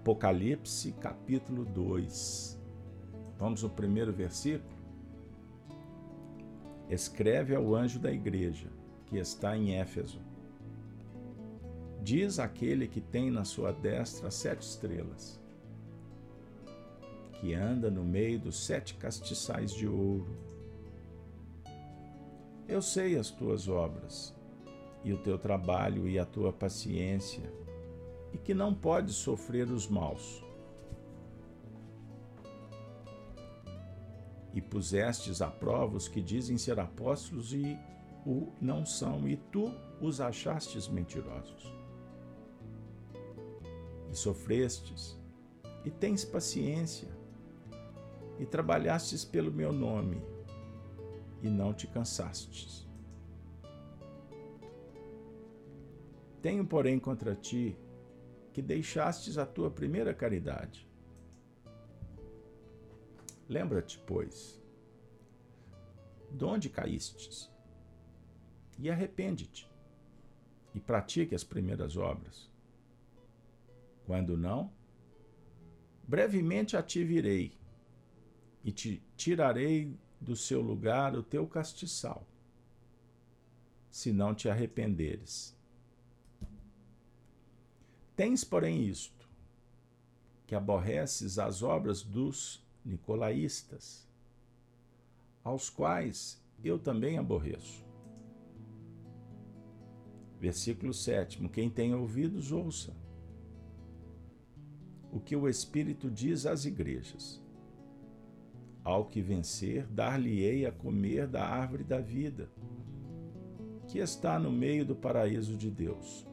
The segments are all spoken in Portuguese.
Apocalipse capítulo 2. Vamos ao primeiro versículo? Escreve ao anjo da igreja que está em Éfeso. Diz aquele que tem na sua destra sete estrelas, que anda no meio dos sete castiçais de ouro. Eu sei as tuas obras, e o teu trabalho e a tua paciência, e que não podes sofrer os maus. E pusestes a prova os que dizem ser apóstolos e o não são, e tu os achastes mentirosos. E sofrestes, e tens paciência, e trabalhastes pelo meu nome, e não te cansastes. Tenho, porém, contra ti que deixastes a tua primeira caridade. Lembra-te, pois, de onde caístes, e arrepende-te, e pratique as primeiras obras. Quando não, brevemente a ti virei, e te tirarei do seu lugar o teu castiçal, se não te arrependeres. Tens, porém, isto, que aborreces as obras dos nicolaístas, aos quais eu também aborreço. Versículo 7. Quem tem ouvidos, ouça. O que o Espírito diz às igrejas. Ao que vencer, dar-lhe-ei a comer da árvore da vida, que está no meio do paraíso de Deus.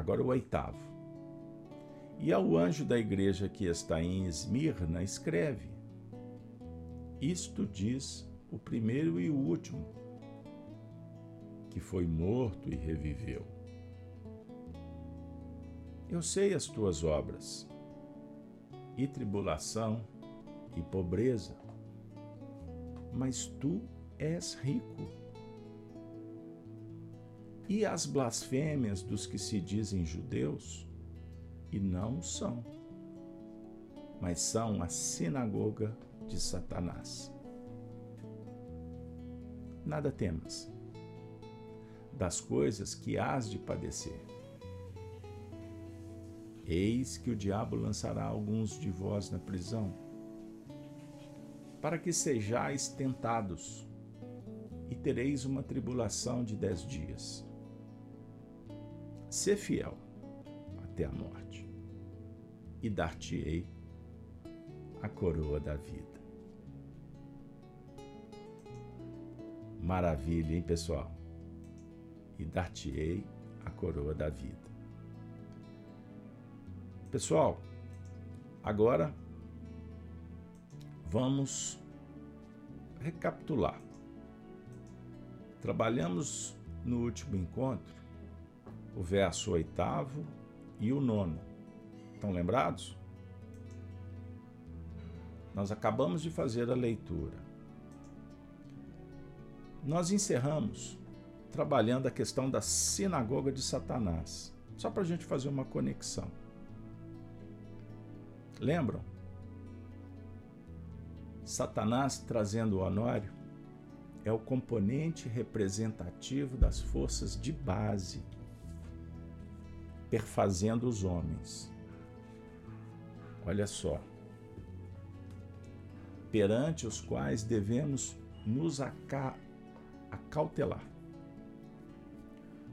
Agora o oitavo. E ao anjo da igreja que está em Esmirna, escreve: Isto diz o primeiro e o último, que foi morto e reviveu. Eu sei as tuas obras, e tribulação, e pobreza, mas tu és rico e as blasfêmias dos que se dizem judeus e não são, mas são a sinagoga de Satanás. Nada temas das coisas que hás de padecer. Eis que o diabo lançará alguns de vós na prisão, para que sejais tentados, e tereis uma tribulação de dez dias. Ser fiel até a morte, e dar-te-ei a coroa da vida. Maravilha, hein, pessoal? E dar-te-ei a coroa da vida. Pessoal, agora vamos recapitular. Trabalhamos no último encontro o verso oitavo e o nono. Estão lembrados? Nós acabamos de fazer a leitura. Nós encerramos trabalhando a questão da sinagoga de Satanás, só para a gente fazer uma conexão. Lembram? Satanás trazendo o Honório é o componente representativo das forças de base perfazendo os homens. Olha só. Perante os quais devemos nos acautelar,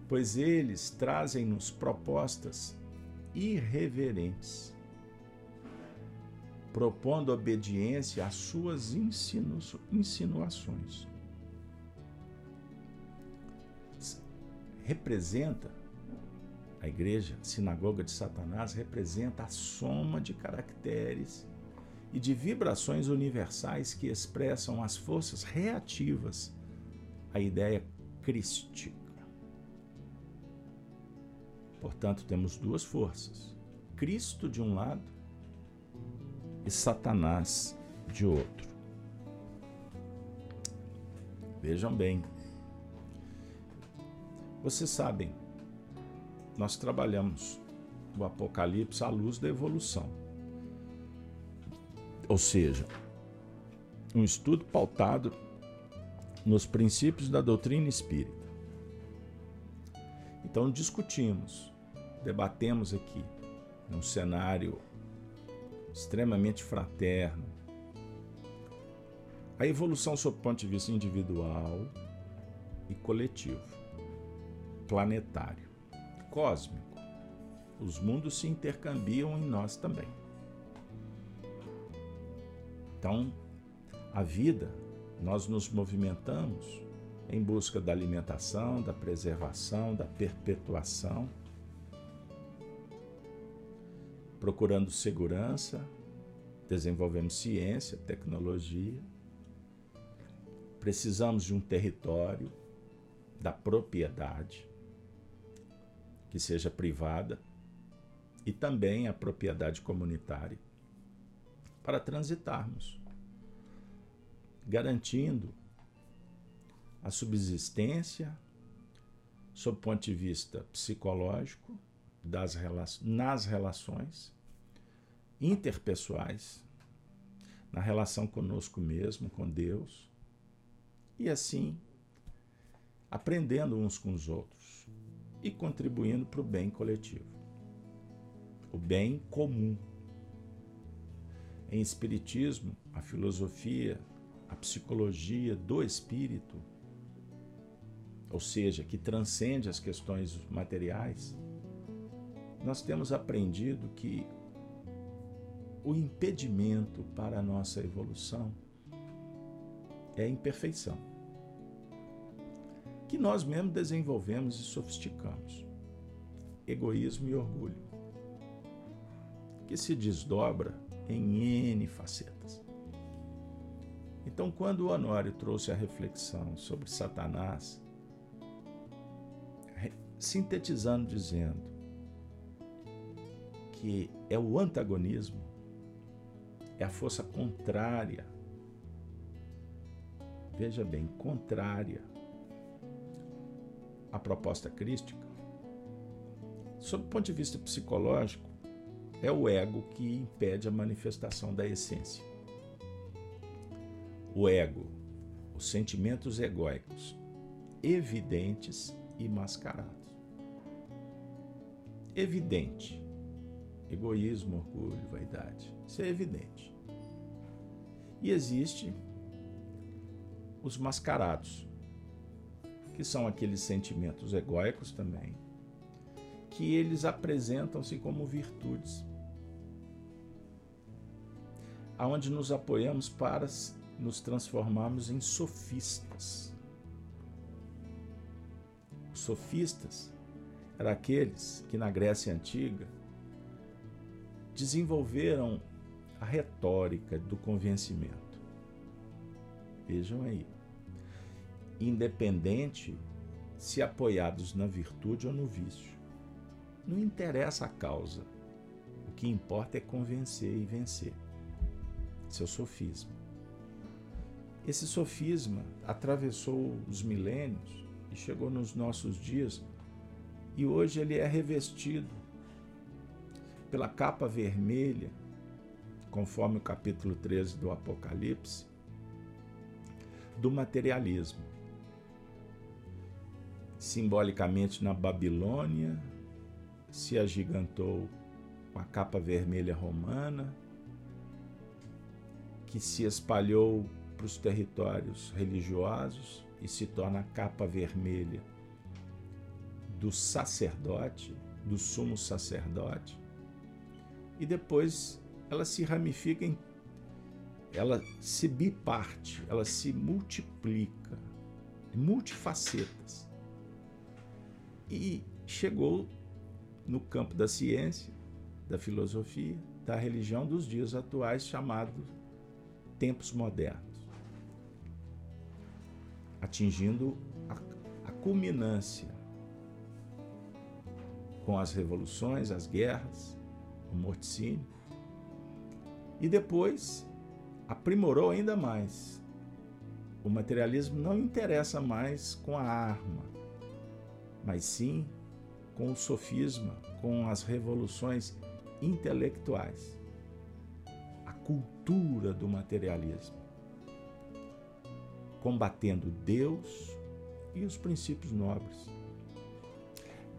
pois eles trazem-nos propostas irreverentes, propondo obediência às suas insinu insinuações. Representa a igreja, sinagoga de Satanás, representa a soma de caracteres e de vibrações universais que expressam as forças reativas à ideia crística. Portanto, temos duas forças: Cristo de um lado e Satanás de outro. Vejam bem, vocês sabem nós trabalhamos o Apocalipse à luz da evolução. Ou seja, um estudo pautado nos princípios da doutrina espírita. Então discutimos, debatemos aqui, num cenário extremamente fraterno, a evolução sob o ponto de vista individual e coletivo, planetário, cósmico. Os mundos se intercambiam em nós também. Então, a vida, nós nos movimentamos em busca da alimentação, da preservação, da perpetuação, procurando segurança, desenvolvemos ciência, tecnologia. Precisamos de um território, da propriedade, que seja privada, e também a propriedade comunitária, para transitarmos, garantindo a subsistência, sob o ponto de vista psicológico, das nas relações interpessoais, na relação conosco mesmo, com Deus, e assim aprendendo uns com os outros e contribuindo para o bem coletivo o bem comum. Em Espiritismo, a filosofia, a psicologia do espírito, ou seja, que transcende as questões materiais, nós temos aprendido que o impedimento para a nossa evolução é a imperfeição, que nós mesmos desenvolvemos e sofisticamos egoísmo e orgulho que se desdobra em N facetas. Então, quando o Honório trouxe a reflexão sobre Satanás, sintetizando, dizendo que é o antagonismo, é a força contrária, veja bem, contrária à proposta crística, sob o ponto de vista psicológico, é o ego que impede a manifestação da essência. O ego, os sentimentos egóicos, evidentes e mascarados. Evidente. Egoísmo, orgulho, vaidade. Isso é evidente. E existe os mascarados, que são aqueles sentimentos egóicos também, que eles apresentam-se como virtudes, aonde nos apoiamos para nos transformarmos em sofistas. Os sofistas eram aqueles que na Grécia Antiga desenvolveram a retórica do convencimento. Vejam aí. Independente se apoiados na virtude ou no vício. Não interessa a causa. O que importa é convencer e vencer. Seu sofisma. Esse sofisma atravessou os milênios e chegou nos nossos dias, e hoje ele é revestido pela capa vermelha, conforme o capítulo 13 do Apocalipse, do materialismo. Simbolicamente na Babilônia, se agigantou com a capa vermelha romana, que se espalhou para os territórios religiosos e se torna a capa vermelha do sacerdote, do sumo sacerdote, e depois ela se ramifica em ela se biparte, ela se multiplica, multifacetas. E chegou no campo da ciência, da filosofia, da religião dos dias atuais, chamado tempos modernos, atingindo a, a culminância com as revoluções, as guerras, o morticínio, e depois aprimorou ainda mais. O materialismo não interessa mais com a arma, mas sim com o sofisma, com as revoluções intelectuais, a cultura do materialismo, combatendo Deus e os princípios nobres,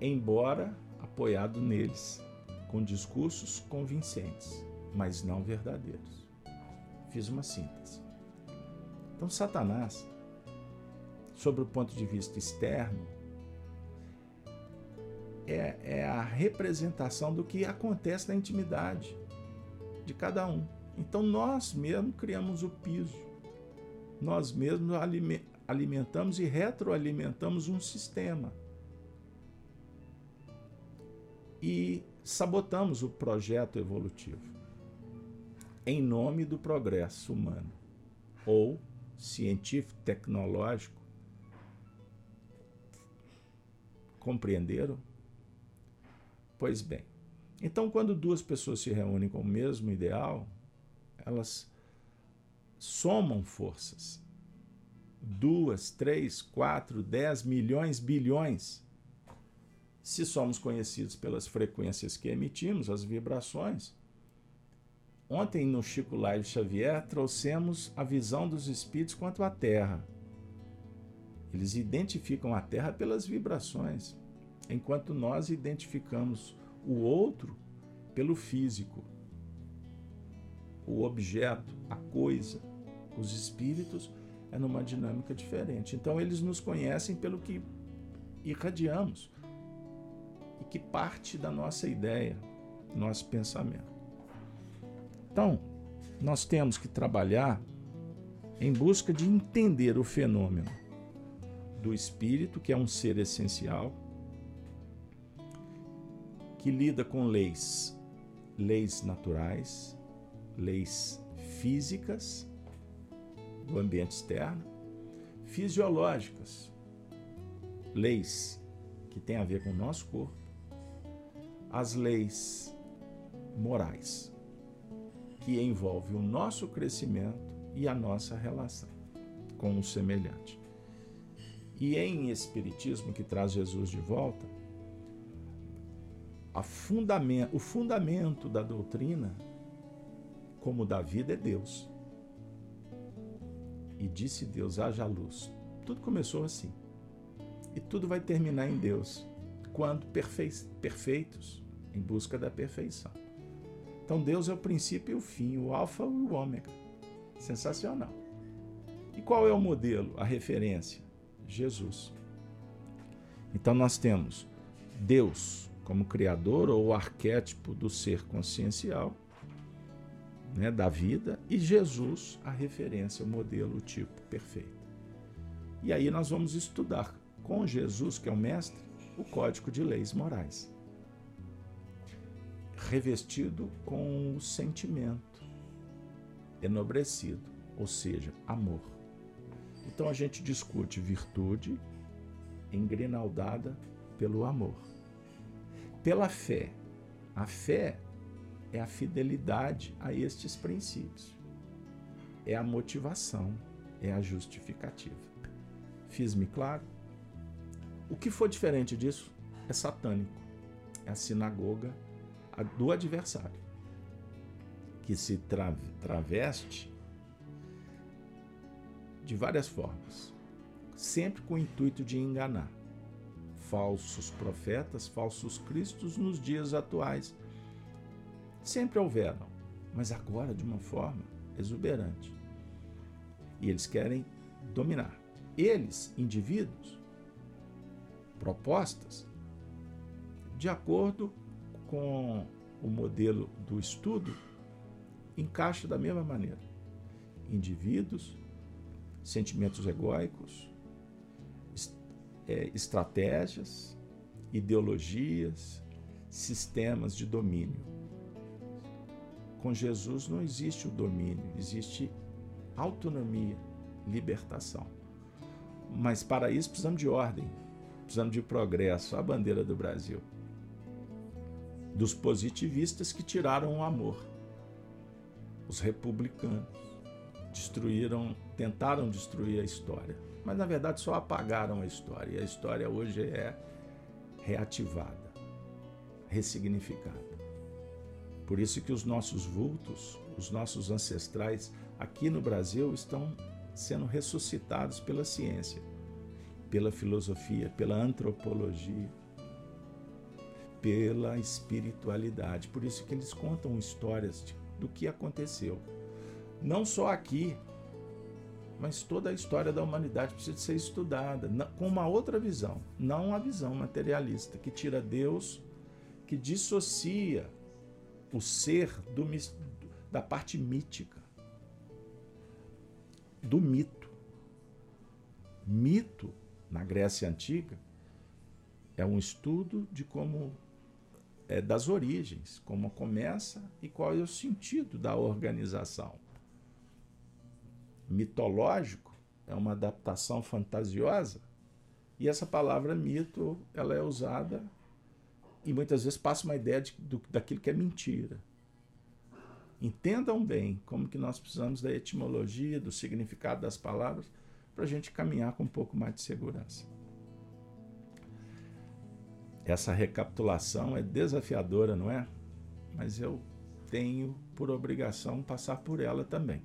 embora apoiado neles, com discursos convincentes, mas não verdadeiros. Fiz uma síntese. Então, Satanás, sob o ponto de vista externo, é, é a representação do que acontece na intimidade de cada um. Então nós mesmos criamos o piso, nós mesmos alimentamos e retroalimentamos um sistema. E sabotamos o projeto evolutivo em nome do progresso humano ou científico tecnológico. Compreenderam? Pois bem, então quando duas pessoas se reúnem com o mesmo ideal, elas somam forças. Duas, três, quatro, dez milhões, bilhões. Se somos conhecidos pelas frequências que emitimos, as vibrações. Ontem no Chico Live Xavier trouxemos a visão dos espíritos quanto à Terra. Eles identificam a Terra pelas vibrações enquanto nós identificamos o outro pelo físico, o objeto, a coisa, os espíritos é numa dinâmica diferente. Então eles nos conhecem pelo que irradiamos e que parte da nossa ideia, nosso pensamento. Então, nós temos que trabalhar em busca de entender o fenômeno do espírito, que é um ser essencial, que lida com leis, leis naturais, leis físicas do ambiente externo, fisiológicas, leis que têm a ver com o nosso corpo, as leis morais, que envolvem o nosso crescimento e a nossa relação com o semelhante. E em Espiritismo, que traz Jesus de volta, fundamento, o fundamento da doutrina, como da vida, é Deus. E disse Deus: haja luz. Tudo começou assim. E tudo vai terminar em Deus, quando perfeitos, em busca da perfeição. Então Deus é o princípio e o fim, o alfa e o ômega. Sensacional. E qual é o modelo, a referência? Jesus. Então nós temos Deus, como criador ou arquétipo do ser consciencial, né, da vida, e Jesus, a referência, o modelo, o tipo perfeito. E aí nós vamos estudar com Jesus, que é o mestre, o código de leis morais, revestido com o sentimento enobrecido, ou seja, amor. Então a gente discute virtude engrinaldada pelo amor pela fé. A fé é a fidelidade a estes princípios, é a motivação, é a justificativa. Fiz-me claro? O que for diferente disso é satânico, é a sinagoga do adversário, que se traveste de várias formas, sempre com o intuito de enganar falsos profetas, falsos cristos nos dias atuais. Sempre houveram, mas agora de uma forma exuberante. E eles querem dominar. Eles, indivíduos, propostas, de acordo com o modelo do estudo, encaixa da mesma maneira. Indivíduos, sentimentos egóicos, é, estratégias, ideologias, sistemas de domínio. Com Jesus não existe o domínio, existe autonomia, libertação. Mas para isso precisamos de ordem, precisamos de progresso, a bandeira do Brasil. Dos positivistas que tiraram o amor. Os republicanos destruíram, tentaram destruir a história mas na verdade só apagaram a história. E a história hoje é reativada. ressignificada. Por isso que os nossos vultos, os nossos ancestrais aqui no Brasil estão sendo ressuscitados pela ciência, pela filosofia, pela antropologia, pela espiritualidade. Por isso que eles contam histórias do que aconteceu. Não só aqui, mas toda a história da humanidade precisa ser estudada com uma outra visão, não a visão materialista que tira Deus, que dissocia o ser do, da parte mítica, do mito. Mito, na Grécia Antiga, é um estudo de como é, das origens, como começa e qual é o sentido da organização. Mitológico é uma adaptação fantasiosa e essa palavra mito ela é usada e muitas vezes passa uma ideia de, do, daquilo que é mentira. Entendam bem como que nós precisamos da etimologia, do significado das palavras, para a gente caminhar com um pouco mais de segurança. Essa recapitulação é desafiadora, não é? Mas eu tenho por obrigação passar por ela também.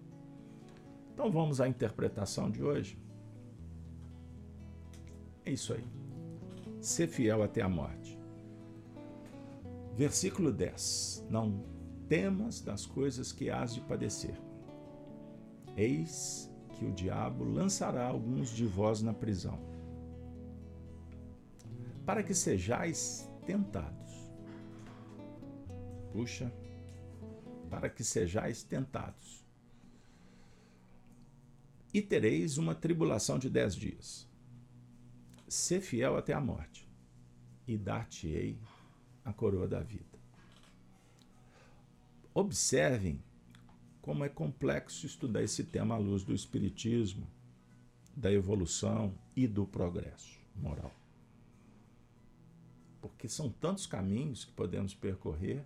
Então vamos à interpretação de hoje. É isso aí. Ser fiel até a morte. Versículo 10. Não temas das coisas que hás de padecer. Eis que o diabo lançará alguns de vós na prisão, para que sejais tentados. Puxa, para que sejais tentados. E tereis uma tribulação de dez dias. Sê fiel até a morte, e dar-te-ei a coroa da vida. Observem como é complexo estudar esse tema à luz do Espiritismo, da evolução e do progresso moral. Porque são tantos caminhos que podemos percorrer.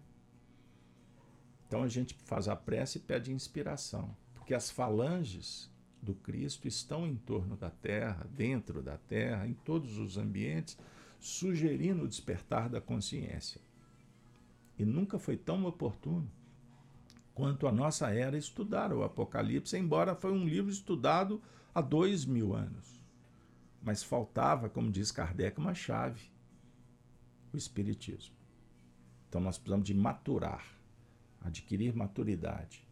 Então a gente faz a prece e pede inspiração, porque as falanges do Cristo estão em torno da terra, dentro da terra, em todos os ambientes, sugerindo o despertar da consciência. E nunca foi tão oportuno quanto a nossa era estudar o Apocalipse, embora foi um livro estudado há dois mil anos. Mas faltava, como diz Kardec, uma chave: o Espiritismo. Então nós precisamos de maturar, adquirir maturidade,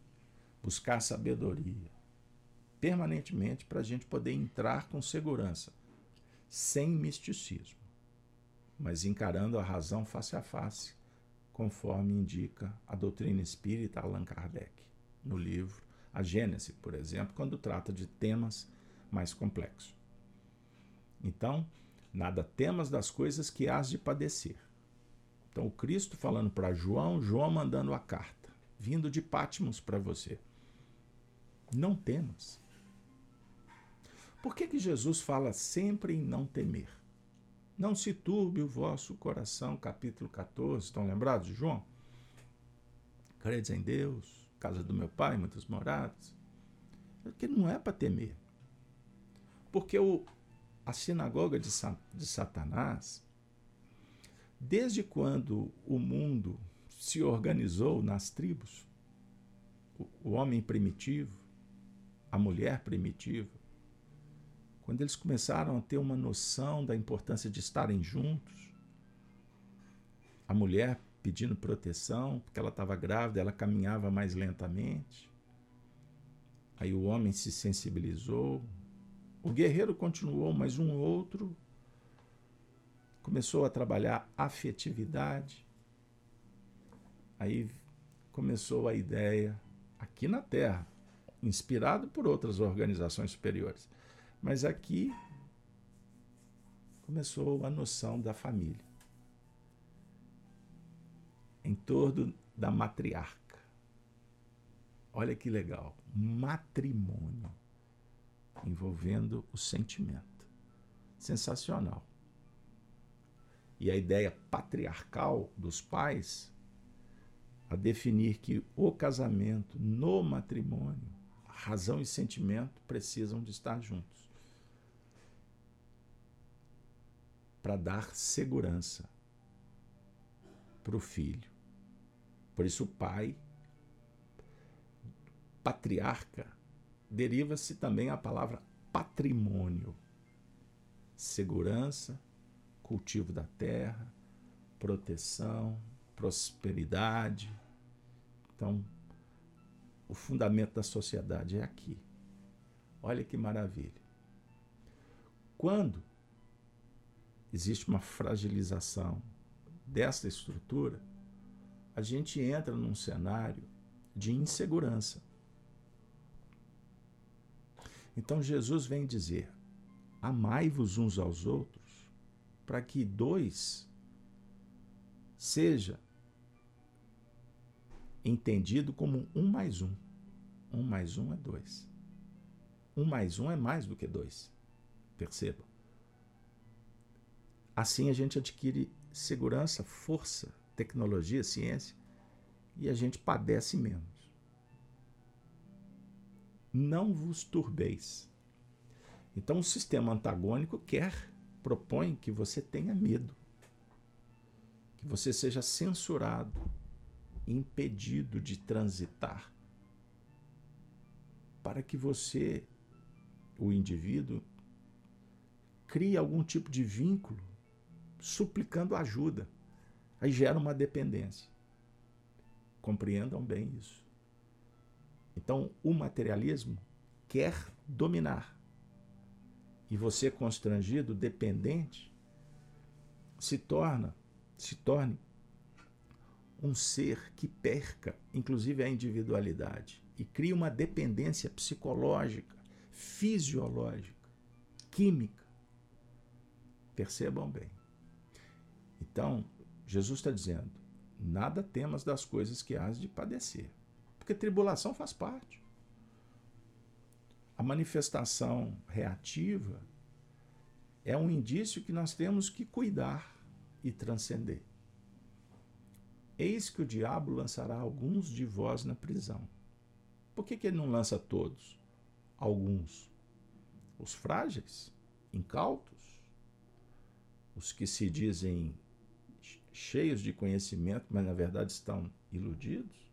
buscar sabedoria, permanentemente para a gente poder entrar com segurança, sem misticismo, mas encarando a razão face a face conforme indica a doutrina espírita Allan Kardec, no livro A Gênese, por exemplo, quando trata de temas mais complexos. Então, nada temas das coisas que hás de padecer. Então, o Cristo falando para João, João mandando a carta, vindo de Pátimos para você. Não temas. Por que, que Jesus fala sempre em não temer? Não se turbe o vosso coração, capítulo 14. Estão lembrados João? Credes em Deus, casa do meu pai, muitas moradas. Porque não é para temer. Porque o, a sinagoga de, de Satanás, desde quando o mundo se organizou nas tribos, o, o homem primitivo, a mulher primitiva, quando eles começaram a ter uma noção da importância de estarem juntos, a mulher pedindo proteção, porque ela estava grávida, ela caminhava mais lentamente. Aí o homem se sensibilizou. O guerreiro continuou, mas um outro começou a trabalhar afetividade. Aí começou a ideia, aqui na Terra, inspirado por outras organizações superiores, mas aqui começou a noção da família. Em torno da matriarca. Olha que legal. Matrimônio envolvendo o sentimento. Sensacional. E a ideia patriarcal dos pais a definir que o casamento no matrimônio, razão e sentimento precisam de estar juntos. Para dar segurança. para o filho. Por isso, o pai, patriarca, deriva-se também a palavra patrimônio. Segurança, cultivo da terra, proteção, prosperidade. Então, o fundamento da sociedade é aqui. Olha que maravilha. Quando existe uma fragilização dessa estrutura, a gente entra num cenário de insegurança. Então Jesus vem dizer: amai-vos uns aos outros, para que dois seja entendido como um mais um. Um mais um é dois. Um mais um é mais do que dois. Perceba. Assim a gente adquire segurança, força, tecnologia, ciência e a gente padece menos. Não vos turbeis. Então o sistema antagônico quer, propõe que você tenha medo, que você seja censurado, impedido de transitar, para que você, o indivíduo, crie algum tipo de vínculo suplicando ajuda. Aí gera uma dependência. Compreendam bem isso. Então, o materialismo quer dominar. E você constrangido, dependente, se torna, se torne um ser que perca, inclusive a individualidade, e cria uma dependência psicológica, fisiológica, química. Percebam bem. Então, Jesus está dizendo: nada temas das coisas que has de padecer, porque tribulação faz parte. A manifestação reativa é um indício que nós temos que cuidar e transcender. Eis que o diabo lançará alguns de vós na prisão. Por que, que ele não lança todos? Alguns. Os frágeis, incautos, os que se dizem cheios de conhecimento, mas na verdade estão iludidos?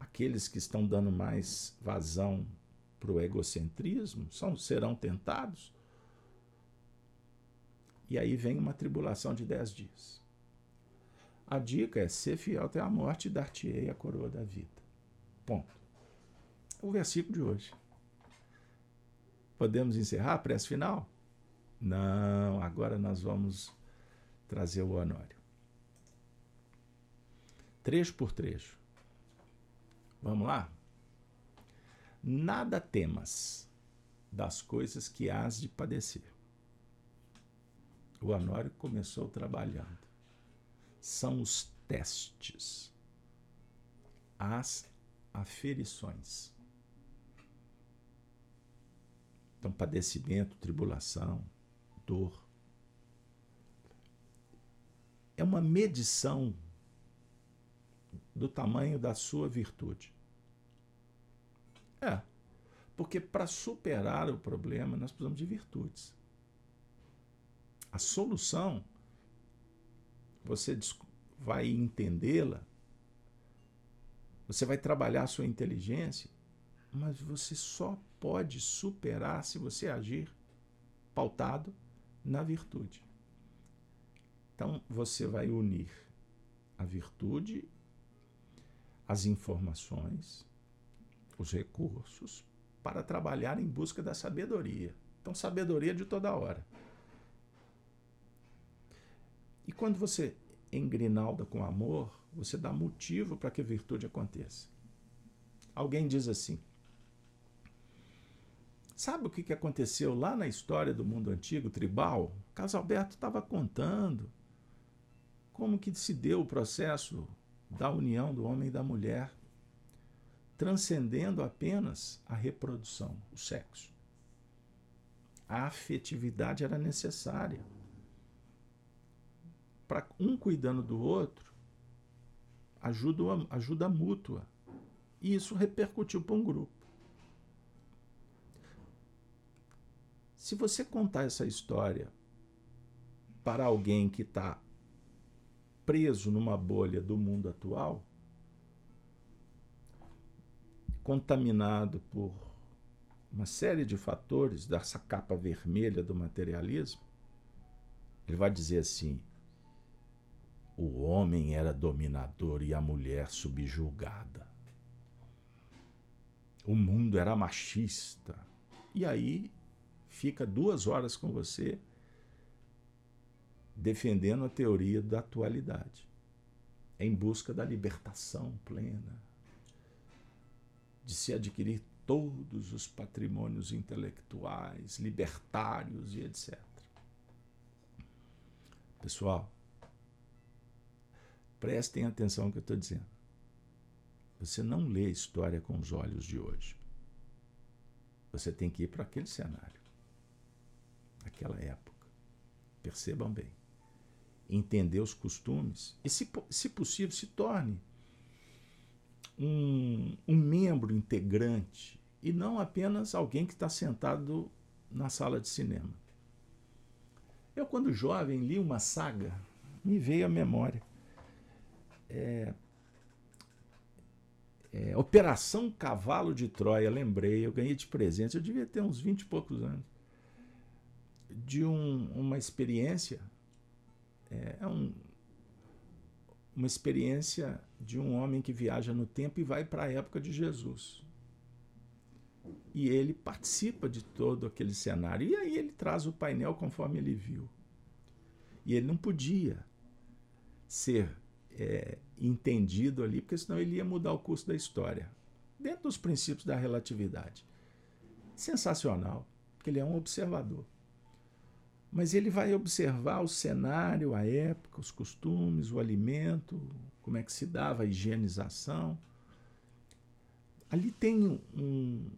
Aqueles que estão dando mais vazão para o egocentrismo são, serão tentados? E aí vem uma tribulação de dez dias. A dica é ser fiel até a morte e dar-te-ei a coroa da vida. Ponto. O versículo de hoje. Podemos encerrar a prece final? Não, agora nós vamos trazer o Honório. Trecho por trecho. Vamos lá? Nada temas das coisas que hás de padecer. O Honório começou trabalhando. São os testes, as aferições. Então, padecimento, tribulação, dor, é uma medição do tamanho da sua virtude. É, porque para superar o problema nós precisamos de virtudes. A solução, você vai entendê-la, você vai trabalhar a sua inteligência, mas você só pode superar se você agir pautado na virtude. Então, você vai unir a virtude, as informações, os recursos para trabalhar em busca da sabedoria. Então, sabedoria de toda hora. E quando você engrinalda com amor, você dá motivo para que a virtude aconteça. Alguém diz assim: Sabe o que aconteceu lá na história do mundo antigo, tribal? Casalberto estava contando como que se deu o processo da união do homem e da mulher, transcendendo apenas a reprodução, o sexo. A afetividade era necessária. Para um cuidando do outro, ajuda, ajuda mútua. E isso repercutiu para um grupo. Se você contar essa história para alguém que está preso numa bolha do mundo atual, contaminado por uma série de fatores dessa capa vermelha do materialismo, ele vai dizer assim: o homem era dominador e a mulher subjugada. O mundo era machista. E aí fica duas horas com você defendendo a teoria da atualidade, em busca da libertação plena, de se adquirir todos os patrimônios intelectuais, libertários e etc. Pessoal, prestem atenção no que eu estou dizendo. Você não lê história com os olhos de hoje. Você tem que ir para aquele cenário, aquela época. Percebam bem. Entender os costumes e, se, se possível, se torne um, um membro integrante e não apenas alguém que está sentado na sala de cinema. Eu, quando jovem, li uma saga, me veio à memória. É, é, Operação Cavalo de Troia, lembrei, eu ganhei de presente, eu devia ter uns 20 e poucos anos, de um, uma experiência, é, é um, uma experiência de um homem que viaja no tempo e vai para a época de Jesus. E ele participa de todo aquele cenário. E aí ele traz o painel conforme ele viu. E ele não podia ser é, entendido ali, porque senão ele ia mudar o curso da história. Dentro dos princípios da relatividade. Sensacional, porque ele é um observador. Mas ele vai observar o cenário, a época, os costumes, o alimento, como é que se dava a higienização. Ali tem um,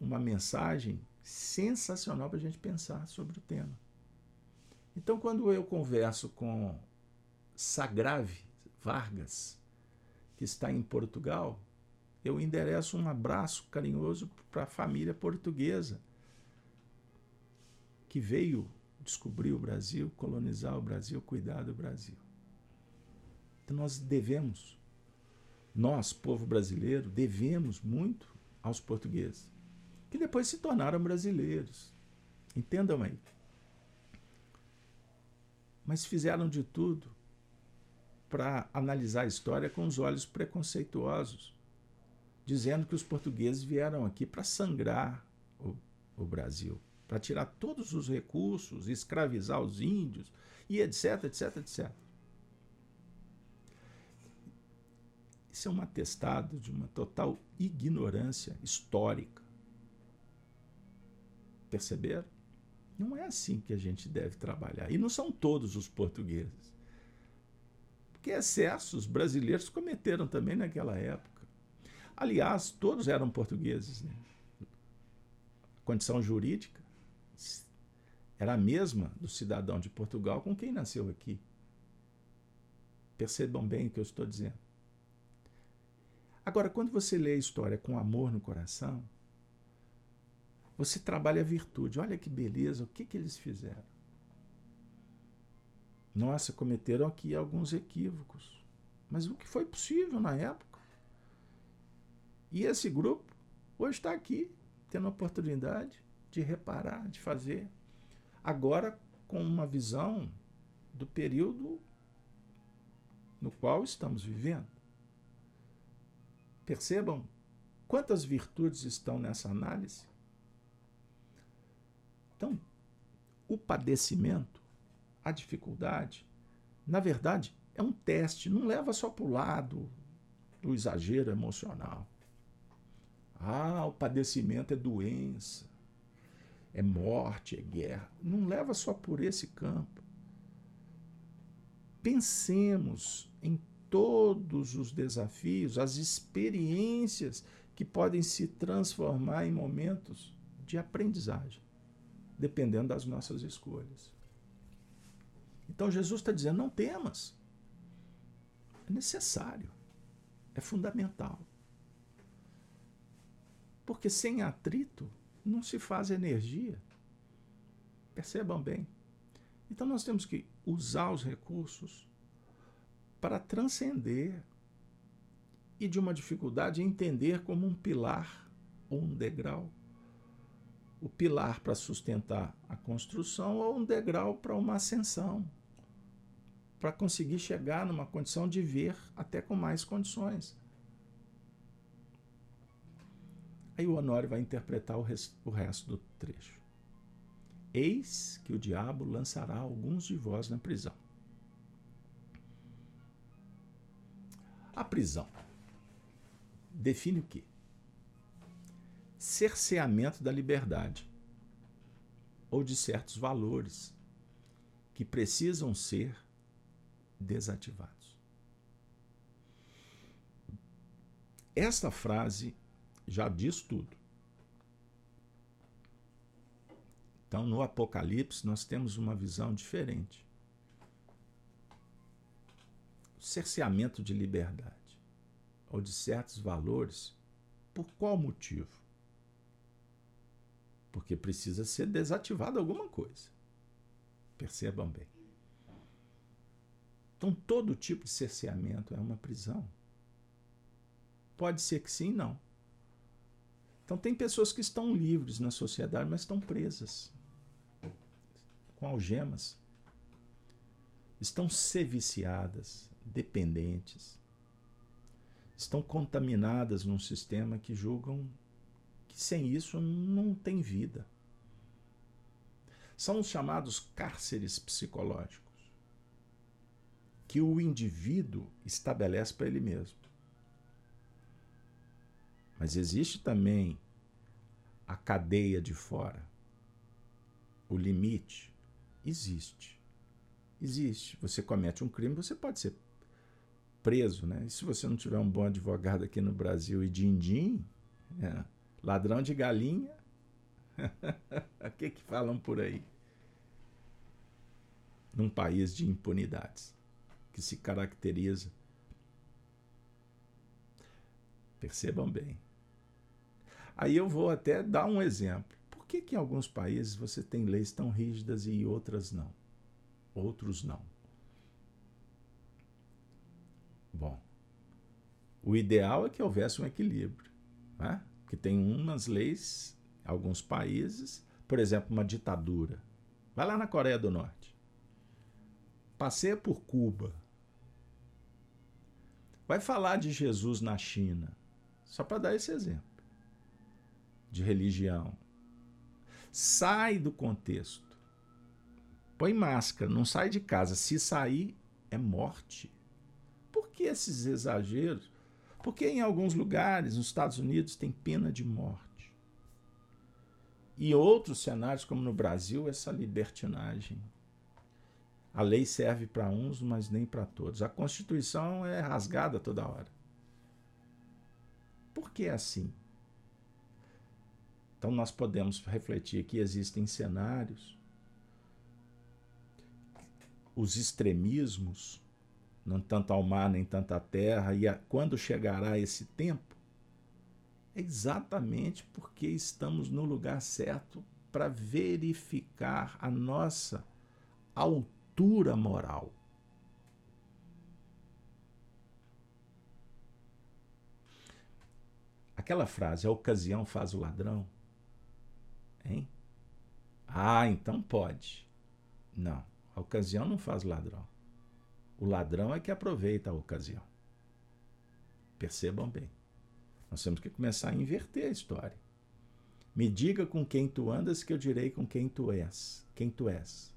uma mensagem sensacional para a gente pensar sobre o tema. Então, quando eu converso com Sagrave Vargas, que está em Portugal, eu endereço um abraço carinhoso para a família portuguesa que veio descobrir o Brasil, colonizar o Brasil, cuidar do Brasil. Então nós devemos, nós, povo brasileiro, devemos muito aos portugueses, que depois se tornaram brasileiros. Entendam aí. Mas fizeram de tudo para analisar a história com os olhos preconceituosos, dizendo que os portugueses vieram aqui para sangrar o, o Brasil, para tirar todos os recursos, escravizar os índios e etc, etc, etc. Isso é um atestado de uma total ignorância histórica. Perceberam? Não é assim que a gente deve trabalhar. E não são todos os portugueses. Porque excessos brasileiros cometeram também naquela época. Aliás, todos eram portugueses. Né? Condição jurídica era a mesma do cidadão de Portugal com quem nasceu aqui. Percebam bem o que eu estou dizendo. Agora, quando você lê a história com amor no coração, você trabalha a virtude. Olha que beleza, o que, que eles fizeram? Nossa, cometeram aqui alguns equívocos. Mas o que foi possível na época? E esse grupo hoje está aqui, tendo a oportunidade de reparar, de fazer. Agora, com uma visão do período no qual estamos vivendo. Percebam quantas virtudes estão nessa análise? Então, o padecimento a dificuldade, na verdade, é um teste, não leva só para o lado do exagero emocional. Ah, o padecimento é doença, é morte, é guerra. Não leva só por esse campo. Pensemos em todos os desafios, as experiências que podem se transformar em momentos de aprendizagem, dependendo das nossas escolhas. Então Jesus está dizendo: não temas. É necessário, é fundamental. Porque sem atrito não se faz energia. Percebam bem. Então nós temos que usar os recursos para transcender e de uma dificuldade entender como um pilar ou um degrau. O pilar para sustentar a construção ou um degrau para uma ascensão, para conseguir chegar numa condição de ver até com mais condições. Aí o Honório vai interpretar o, o resto do trecho. Eis que o diabo lançará alguns de vós na prisão. A prisão define o quê? Cerceamento da liberdade ou de certos valores que precisam ser desativados. Esta frase já diz tudo. Então, no Apocalipse, nós temos uma visão diferente. O cerceamento de liberdade ou de certos valores, por qual motivo? Porque precisa ser desativada alguma coisa. Percebam bem. Então, todo tipo de cerceamento é uma prisão. Pode ser que sim, não. Então, tem pessoas que estão livres na sociedade, mas estão presas com algemas. Estão seviciadas, dependentes. Estão contaminadas num sistema que julgam que sem isso não tem vida. São os chamados cárceres psicológicos que o indivíduo estabelece para ele mesmo. Mas existe também a cadeia de fora. O limite existe. Existe. Você comete um crime, você pode ser preso, né? E se você não tiver um bom advogado aqui no Brasil e din-din, é, ladrão de galinha, o que que falam por aí? Num país de impunidades, que se caracteriza. Percebam bem Aí eu vou até dar um exemplo. Por que, que em alguns países você tem leis tão rígidas e outras não? Outros não. Bom, o ideal é que houvesse um equilíbrio. Né? Que tem umas leis, alguns países, por exemplo, uma ditadura. Vai lá na Coreia do Norte. Passeia por Cuba. Vai falar de Jesus na China. Só para dar esse exemplo de religião. Sai do contexto. Põe máscara, não sai de casa. Se sair, é morte. Por que esses exageros? Porque em alguns lugares, nos Estados Unidos, tem pena de morte. E outros cenários, como no Brasil, essa libertinagem. A lei serve para uns, mas nem para todos. A Constituição é rasgada toda hora. Por que é assim? Então nós podemos refletir que existem cenários, os extremismos, não tanto ao mar nem tanto à terra, e a, quando chegará esse tempo, é exatamente porque estamos no lugar certo para verificar a nossa altura moral. Aquela frase, a ocasião faz o ladrão, Hein? Ah, então pode. Não, a ocasião não faz ladrão. O ladrão é que aproveita a ocasião. Percebam bem. Nós temos que começar a inverter a história. Me diga com quem tu andas que eu direi com quem tu és. Quem tu és.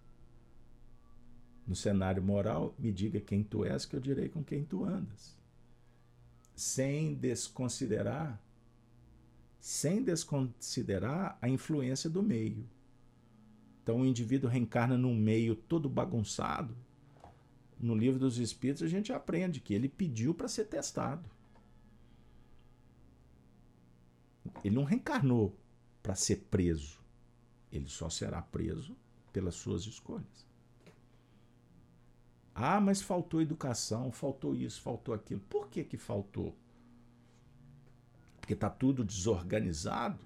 No cenário moral, me diga quem tu és que eu direi com quem tu andas. Sem desconsiderar sem desconsiderar a influência do meio. Então o indivíduo reencarna num meio todo bagunçado. No livro dos Espíritos a gente aprende que ele pediu para ser testado. Ele não reencarnou para ser preso. Ele só será preso pelas suas escolhas. Ah, mas faltou educação, faltou isso, faltou aquilo. Por que que faltou? Porque está tudo desorganizado.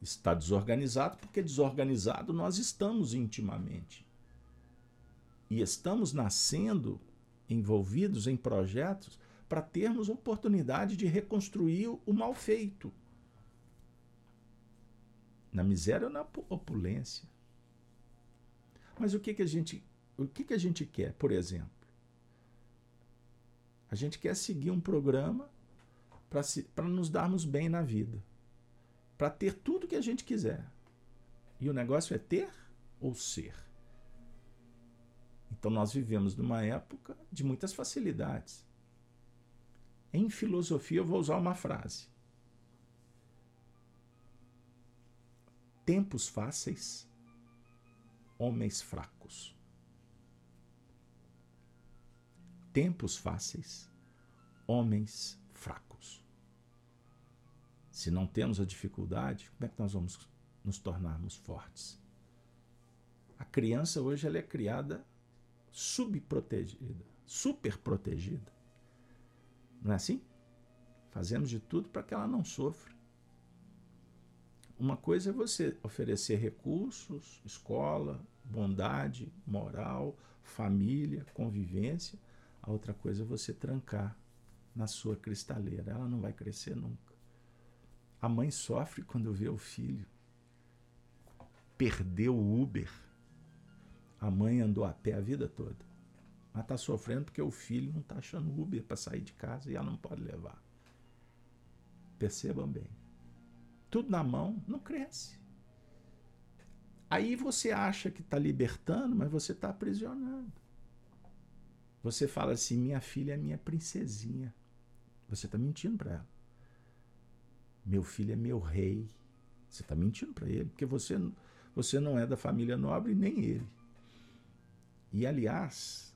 Está desorganizado porque desorganizado nós estamos intimamente. E estamos nascendo envolvidos em projetos para termos oportunidade de reconstruir o mal feito. Na miséria ou na opulência. Mas o que, que a gente o que, que a gente quer, por exemplo? A gente quer seguir um programa para nos darmos bem na vida, para ter tudo que a gente quiser. E o negócio é ter ou ser. Então nós vivemos numa época de muitas facilidades. Em filosofia, eu vou usar uma frase: Tempos fáceis, homens fracos. Tempos fáceis, homens fracos. Se não temos a dificuldade, como é que nós vamos nos tornarmos fortes? A criança hoje ela é criada subprotegida, super protegida. Não é assim? Fazemos de tudo para que ela não sofra. Uma coisa é você oferecer recursos, escola, bondade, moral, família, convivência. A outra coisa é você trancar na sua cristaleira. Ela não vai crescer nunca. A mãe sofre quando vê o filho. Perdeu o Uber. A mãe andou a pé a vida toda. Mas está sofrendo porque o filho não está achando Uber para sair de casa e ela não pode levar. Percebam bem. Tudo na mão não cresce. Aí você acha que está libertando, mas você está aprisionando. Você fala assim: minha filha é minha princesinha. Você está mentindo para ela. Meu filho é meu rei. Você está mentindo para ele, porque você, você não é da família nobre, nem ele. E, aliás,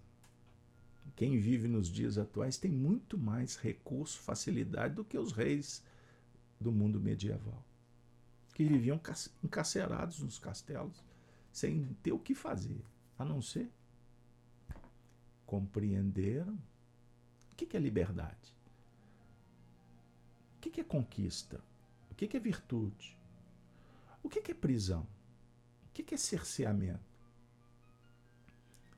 quem vive nos dias atuais tem muito mais recurso, facilidade do que os reis do mundo medieval, que viviam encarcerados nos castelos, sem ter o que fazer, a não ser compreenderam o que é liberdade, o que é conquista, o que é virtude, o que é prisão, o que é cerceamento.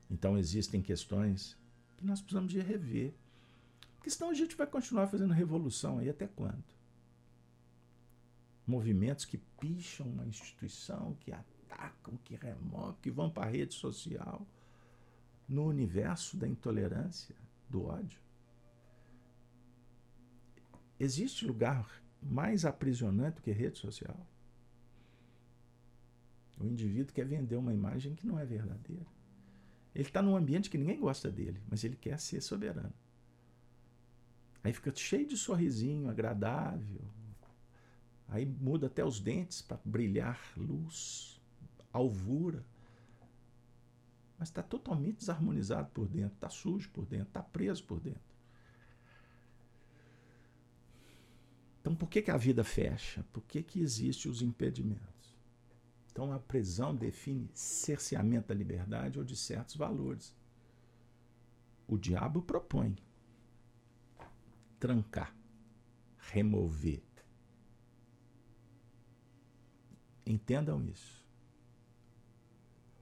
Então existem questões que nós precisamos de rever. Porque senão a gente vai continuar fazendo revolução aí até quando? Movimentos que picham uma instituição, que atacam, que removem, que vão para a rede social, no universo da intolerância, do ódio. Existe lugar mais aprisionante do que rede social? O indivíduo quer vender uma imagem que não é verdadeira. Ele está num ambiente que ninguém gosta dele, mas ele quer ser soberano. Aí fica cheio de sorrisinho, agradável. Aí muda até os dentes para brilhar luz, alvura. Mas está totalmente desarmonizado por dentro, está sujo por dentro, está preso por dentro. Então por que, que a vida fecha? Por que, que existem os impedimentos? Então a prisão define cerceamento da liberdade ou de certos valores. O diabo propõe trancar, remover. Entendam isso.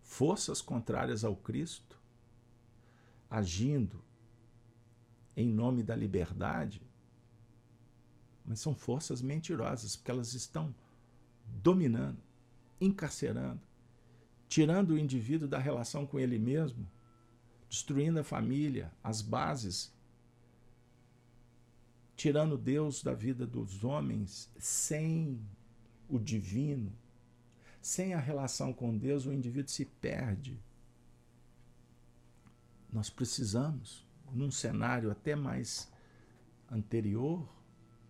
Forças contrárias ao Cristo, agindo em nome da liberdade, mas são forças mentirosas, porque elas estão dominando encarcerando, tirando o indivíduo da relação com ele mesmo, destruindo a família, as bases, tirando Deus da vida dos homens sem o divino, sem a relação com Deus, o indivíduo se perde. Nós precisamos, num cenário até mais anterior,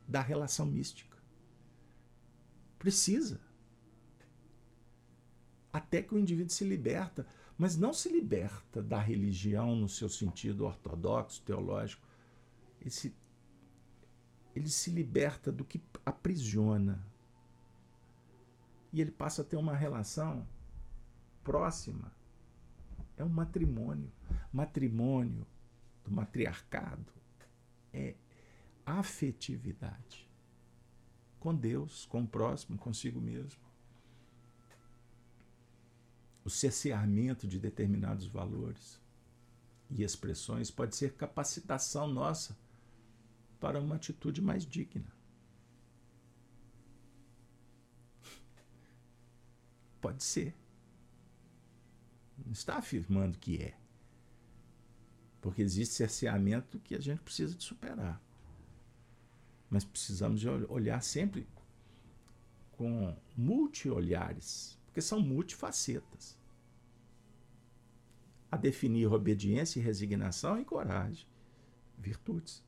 da relação mística. Precisa até que o indivíduo se liberta, mas não se liberta da religião no seu sentido ortodoxo, teológico. Ele se, ele se liberta do que aprisiona. E ele passa a ter uma relação próxima. É um matrimônio. Matrimônio do matriarcado é afetividade com Deus, com o próximo, consigo mesmo o cerceamento de determinados valores. e expressões pode ser capacitação nossa para uma atitude mais digna. Pode ser. Não está afirmando que é. Porque existe cerceamento que a gente precisa de superar. Mas precisamos olhar sempre com multi-olhares, porque são multifacetas. A definir obediência e resignação e coragem, virtudes.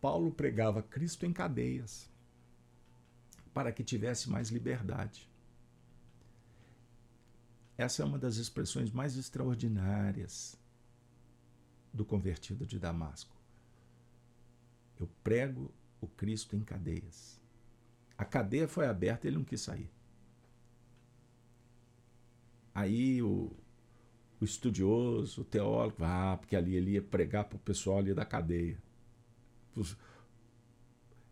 Paulo pregava Cristo em cadeias, para que tivesse mais liberdade. Essa é uma das expressões mais extraordinárias do convertido de Damasco. Eu prego o Cristo em cadeias. A cadeia foi aberta e ele não quis sair. Aí o, o estudioso, o teólogo, ah, porque ali ele ia pregar para o pessoal ali da cadeia.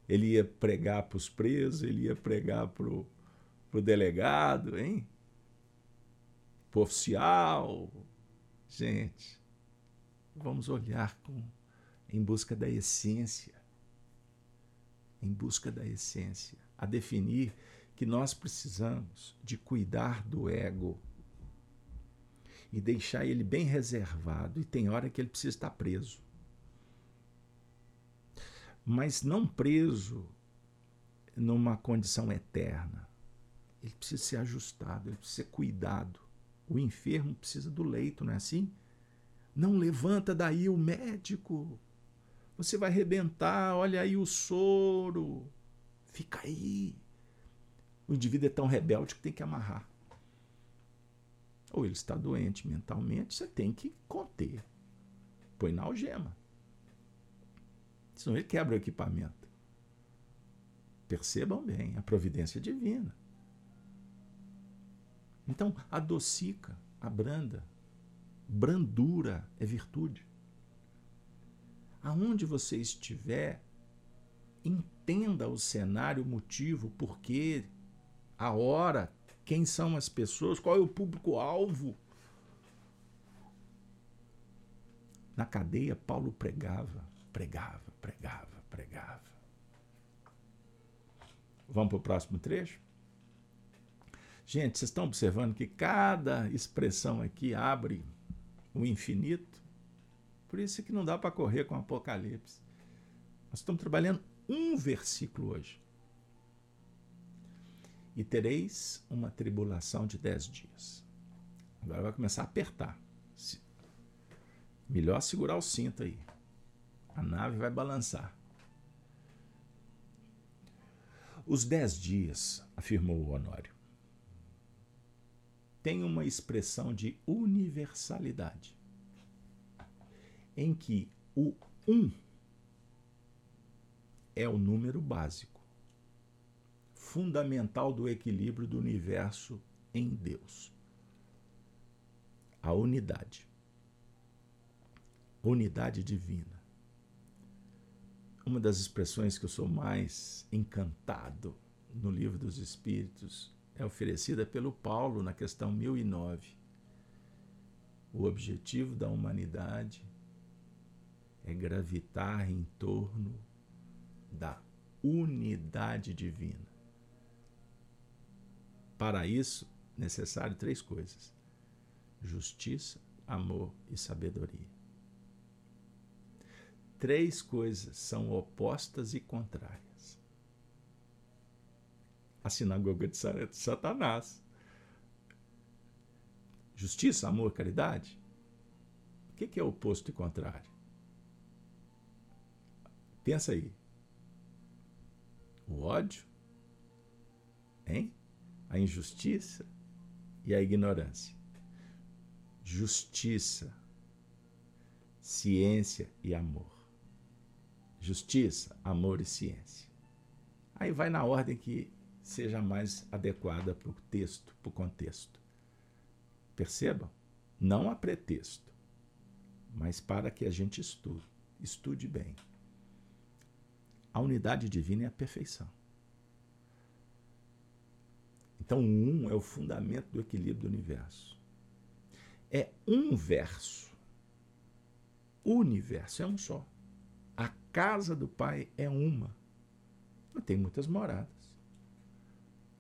Ele ia pregar para os presos, ele ia pregar para o delegado, hein? Para o oficial. Gente, vamos olhar com, em busca da essência. Em busca da essência a definir que nós precisamos de cuidar do ego e deixar ele bem reservado, e tem hora que ele precisa estar preso. Mas não preso numa condição eterna. Ele precisa ser ajustado, ele precisa ser cuidado. O enfermo precisa do leito, não é assim? Não levanta daí o médico. Você vai arrebentar, olha aí o soro. Fica aí. O indivíduo é tão rebelde que tem que amarrar. Ou ele está doente mentalmente, você tem que conter. Põe na algema. Senão ele quebra o equipamento. Percebam bem, a providência divina. Então, adocica, abranda. Brandura é virtude. Aonde você estiver, entenda o cenário, o motivo, porquê, a hora, quem são as pessoas, qual é o público-alvo. Na cadeia, Paulo pregava, pregava, pregava, pregava. Vamos para o próximo trecho? Gente, vocês estão observando que cada expressão aqui abre o infinito? Por isso que não dá para correr com o Apocalipse. Nós estamos trabalhando um versículo hoje. E tereis uma tribulação de dez dias. Agora vai começar a apertar. Melhor segurar o cinto aí. A nave vai balançar. Os dez dias, afirmou o Honório, tem uma expressão de universalidade, em que o um é o número básico, fundamental do equilíbrio do universo em Deus. A unidade. Unidade divina. Uma das expressões que eu sou mais encantado no Livro dos Espíritos é oferecida pelo Paulo na questão 1009. O objetivo da humanidade é gravitar em torno da unidade divina. Para isso, necessário três coisas: justiça, amor e sabedoria. Três coisas são opostas e contrárias. A sinagoga de Satanás. Justiça, amor, caridade. O que é oposto e contrário? Pensa aí o ódio, hein? a injustiça e a ignorância. Justiça, ciência e amor. Justiça, amor e ciência. Aí vai na ordem que seja mais adequada para o texto, para o contexto. Percebam? Não há pretexto, mas para que a gente estude, estude bem. A unidade divina é a perfeição. Então, o um é o fundamento do equilíbrio do universo. É um verso universo é um só. A casa do Pai é uma. Mas tem muitas moradas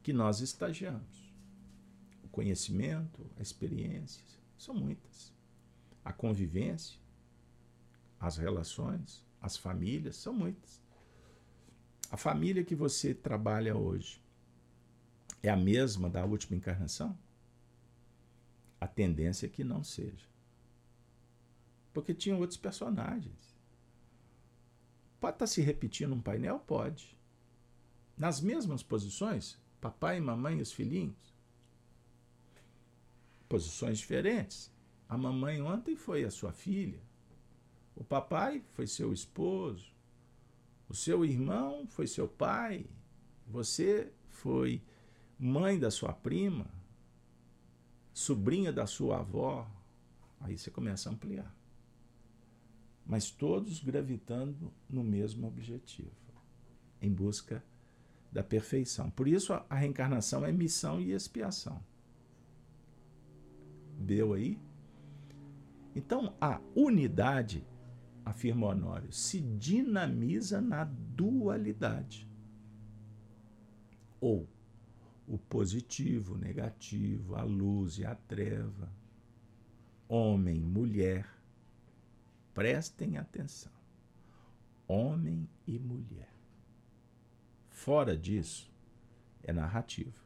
que nós estagiamos. O conhecimento, a experiência, são muitas. A convivência, as relações, as famílias, são muitas. A família que você trabalha hoje é a mesma da última encarnação? A tendência é que não seja. Porque tinham outros personagens. Pode estar se repetindo um painel? Pode. Nas mesmas posições, papai, mamãe e os filhinhos. Posições diferentes. A mamãe ontem foi a sua filha. O papai foi seu esposo. O seu irmão foi seu pai. Você foi mãe da sua prima. Sobrinha da sua avó. Aí você começa a ampliar. Mas todos gravitando no mesmo objetivo em busca da perfeição. Por isso a reencarnação é missão e expiação. Deu aí? Então a unidade afirma Honório, se dinamiza na dualidade. Ou o positivo, o negativo, a luz e a treva, homem, mulher. Prestem atenção. Homem e mulher. Fora disso, é narrativa.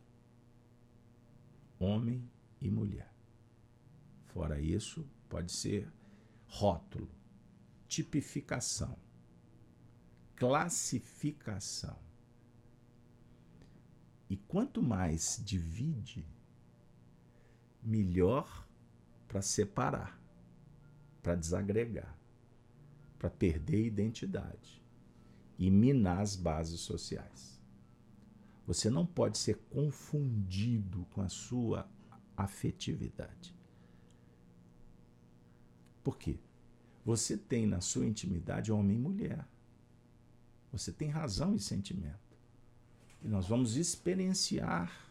Homem e mulher. Fora isso, pode ser rótulo tipificação, classificação. E quanto mais divide, melhor para separar, para desagregar, para perder identidade e minar as bases sociais. Você não pode ser confundido com a sua afetividade. Por quê? Você tem na sua intimidade homem e mulher. Você tem razão e sentimento. E nós vamos experienciar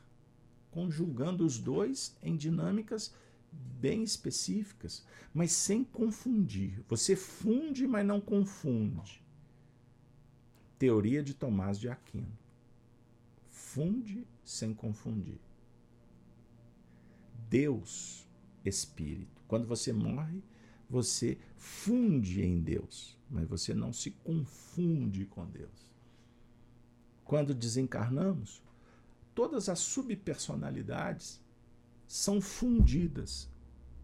conjugando os dois em dinâmicas bem específicas, mas sem confundir. Você funde, mas não confunde. Teoria de Tomás de Aquino. Funde sem confundir. Deus, Espírito. Quando você morre, você funde em Deus, mas você não se confunde com Deus. Quando desencarnamos, todas as subpersonalidades são fundidas.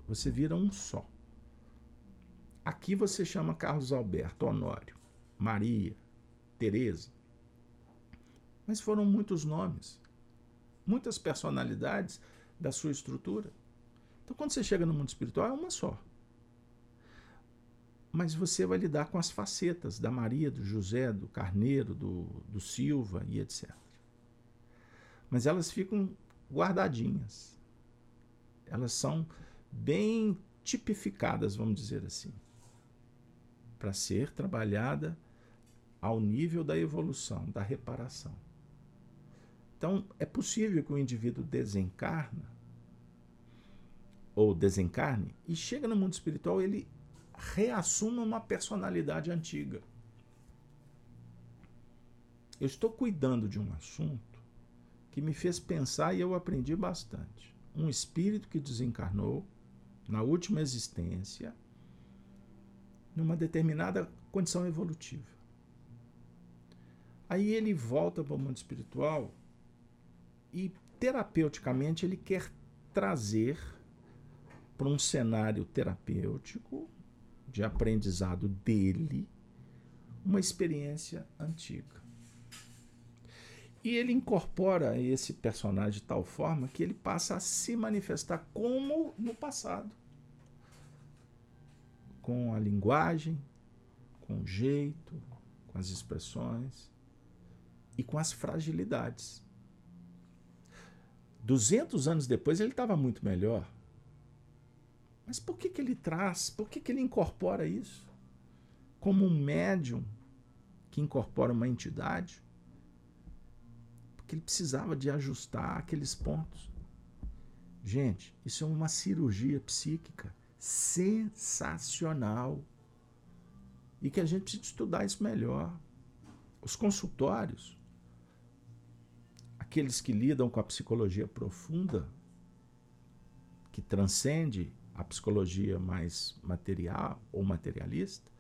Você vira um só. Aqui você chama Carlos Alberto, Honório, Maria, Teresa. Mas foram muitos nomes, muitas personalidades da sua estrutura. Então, quando você chega no mundo espiritual, é uma só mas você vai lidar com as facetas da Maria, do José, do Carneiro, do, do Silva e etc. Mas elas ficam guardadinhas. Elas são bem tipificadas, vamos dizer assim, para ser trabalhada ao nível da evolução, da reparação. Então, é possível que o indivíduo desencarna ou desencarne e chega no mundo espiritual, ele reassuma uma personalidade antiga. Eu estou cuidando de um assunto que me fez pensar e eu aprendi bastante. Um espírito que desencarnou na última existência, numa determinada condição evolutiva. Aí ele volta para o mundo espiritual e terapeuticamente ele quer trazer para um cenário terapêutico de aprendizado dele uma experiência antiga. E ele incorpora esse personagem de tal forma que ele passa a se manifestar como no passado. Com a linguagem, com o jeito, com as expressões e com as fragilidades. 200 anos depois ele estava muito melhor. Mas por que, que ele traz, por que, que ele incorpora isso? Como um médium que incorpora uma entidade? Porque ele precisava de ajustar aqueles pontos. Gente, isso é uma cirurgia psíquica sensacional. e que a gente precisa estudar isso melhor. Os consultórios, aqueles que lidam com a psicologia profunda, que transcende a psicologia mais material ou materialista,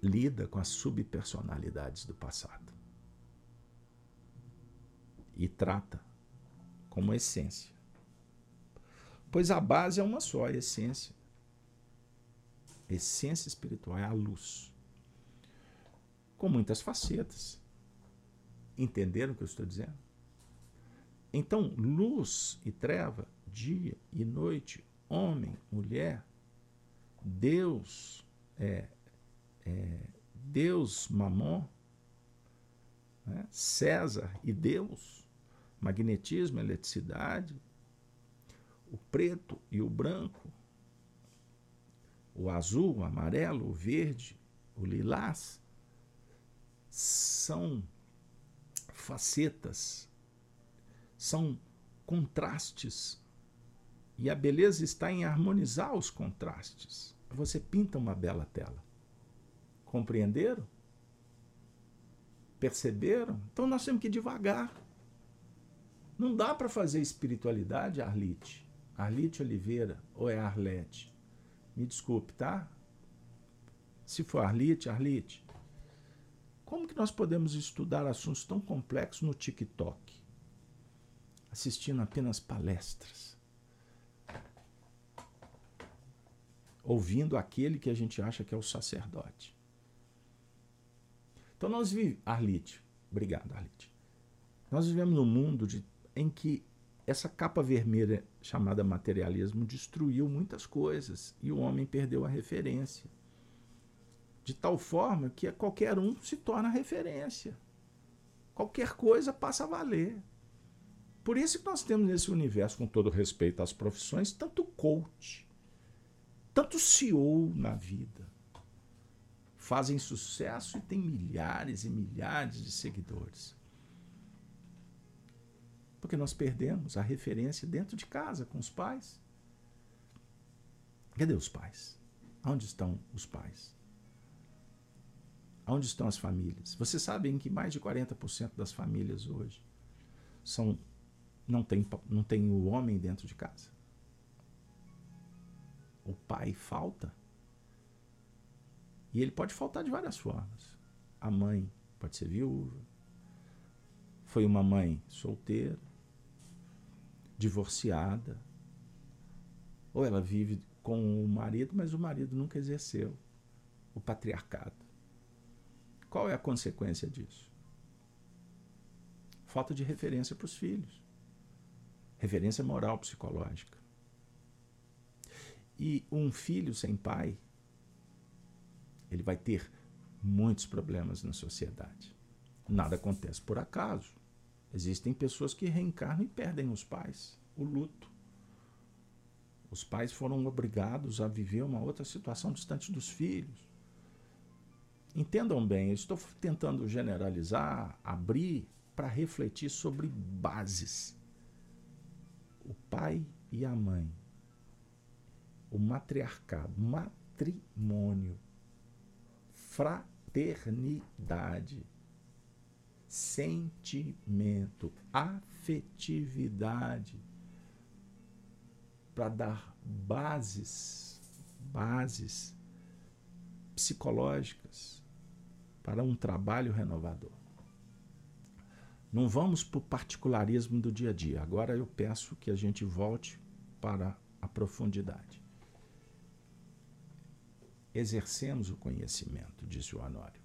lida com as subpersonalidades do passado e trata como essência. Pois a base é uma só, a essência. A essência espiritual é a luz. Com muitas facetas. Entenderam o que eu estou dizendo? Então, luz e treva, dia e noite, homem, mulher, Deus, é, é, Deus, Mamon, né? César e Deus, magnetismo, eletricidade, o preto e o branco, o azul, o amarelo, o verde, o lilás, são facetas, são contrastes. E a beleza está em harmonizar os contrastes. Você pinta uma bela tela. Compreenderam? Perceberam? Então nós temos que ir devagar. Não dá para fazer espiritualidade, Arlite. Arlite Oliveira ou é Arlete? Me desculpe, tá? Se for Arlite, Arlite. Como que nós podemos estudar assuntos tão complexos no TikTok? Assistindo apenas palestras. Ouvindo aquele que a gente acha que é o sacerdote. Então nós vivemos. Arlite, obrigado, Arlite. Nós vivemos num mundo de, em que essa capa vermelha chamada materialismo destruiu muitas coisas e o homem perdeu a referência. De tal forma que qualquer um se torna referência. Qualquer coisa passa a valer. Por isso que nós temos nesse universo, com todo respeito às profissões, tanto coach, tanto CEO na vida. Fazem sucesso e têm milhares e milhares de seguidores. Porque nós perdemos a referência dentro de casa, com os pais. Cadê os pais? Onde estão os pais? Onde estão as famílias? Vocês sabem que mais de 40% das famílias hoje são não tem, não tem o homem dentro de casa. O pai falta. E ele pode faltar de várias formas. A mãe pode ser viúva. Foi uma mãe solteira divorciada. Ou ela vive com o marido, mas o marido nunca exerceu o patriarcado. Qual é a consequência disso? Falta de referência para os filhos. Referência moral, psicológica. E um filho sem pai, ele vai ter muitos problemas na sociedade. Nada acontece por acaso. Existem pessoas que reencarnam e perdem os pais, o luto. Os pais foram obrigados a viver uma outra situação distante dos filhos. Entendam bem, eu estou tentando generalizar, abrir para refletir sobre bases. O pai e a mãe, o matriarcado, matrimônio, fraternidade sentimento, afetividade, para dar bases, bases psicológicas para um trabalho renovador. Não vamos para o particularismo do dia a dia. Agora eu peço que a gente volte para a profundidade. Exercemos o conhecimento, disse o Honório.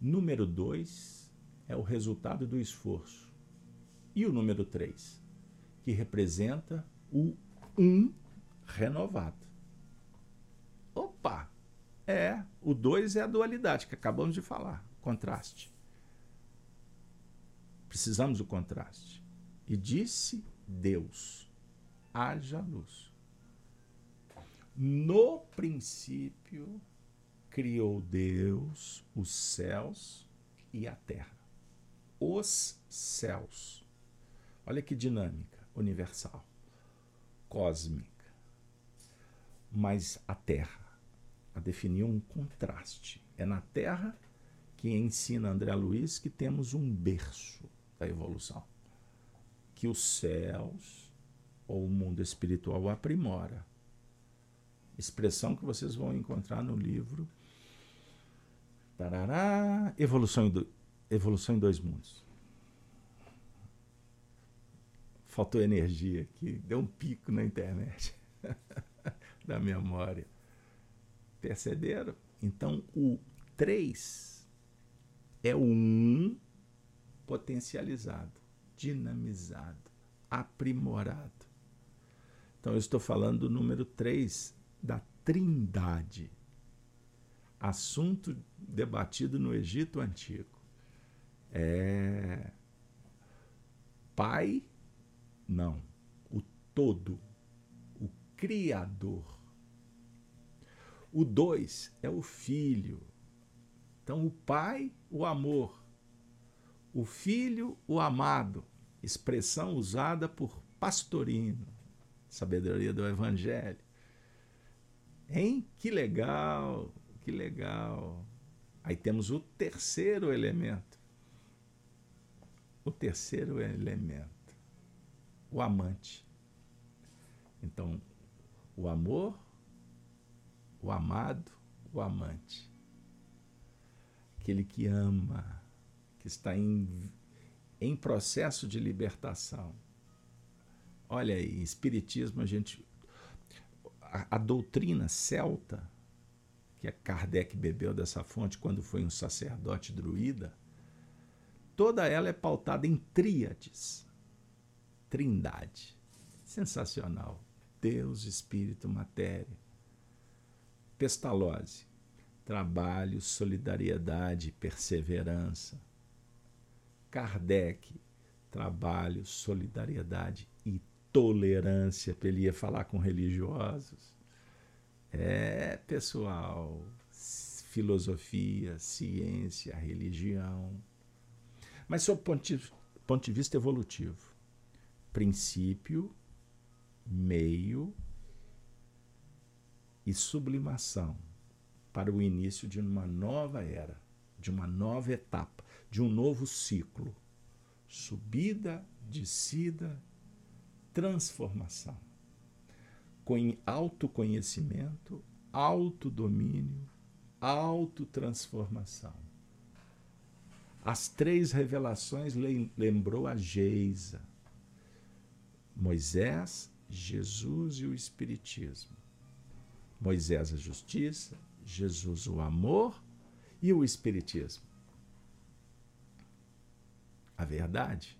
Número 2 é o resultado do esforço. E o número 3, que representa o um renovado. Opa! É, o 2 é a dualidade que acabamos de falar, contraste. Precisamos do contraste. E disse Deus: haja luz. No princípio criou Deus os céus e a terra. Os céus. Olha que dinâmica universal, cósmica. Mas a terra, a definir um contraste. É na Terra que ensina André Luiz que temos um berço da evolução, que os céus ou o mundo espiritual aprimora. Expressão que vocês vão encontrar no livro Tarará, Evolução em, do, Evolução em Dois Mundos. Faltou energia aqui, deu um pico na internet da memória. Perceberam? Então, o 3 é o 1 potencializado, dinamizado, aprimorado. Então, eu estou falando do número 3 da Trindade. Assunto debatido no Egito Antigo. É. Pai, não. O todo. O Criador. O 2 é o Filho. Então, o Pai, o amor. O Filho, o amado. Expressão usada por Pastorino, sabedoria do Evangelho. Hein? Que legal, que legal. Aí temos o terceiro elemento. O terceiro elemento, o amante. Então, o amor, o amado, o amante. Aquele que ama, que está em, em processo de libertação. Olha aí, Espiritismo, a gente. A, doutrina celta que é Kardec bebeu dessa fonte quando foi um sacerdote druida, toda ela é pautada em tríades. Trindade. Sensacional. Deus, Espírito, Matéria. Pestalozzi. Trabalho, solidariedade, perseverança. Kardec. Trabalho, solidariedade tolerância. Ele ia falar com religiosos. É, pessoal, filosofia, ciência, religião. Mas sob de, ponto de vista evolutivo, princípio, meio e sublimação para o início de uma nova era, de uma nova etapa, de um novo ciclo. Subida, descida, transformação autoconhecimento, autodomínio, autotransformação. As três revelações lembrou a Geisa. Moisés, Jesus e o Espiritismo. Moisés a justiça, Jesus o amor e o Espiritismo. A verdade.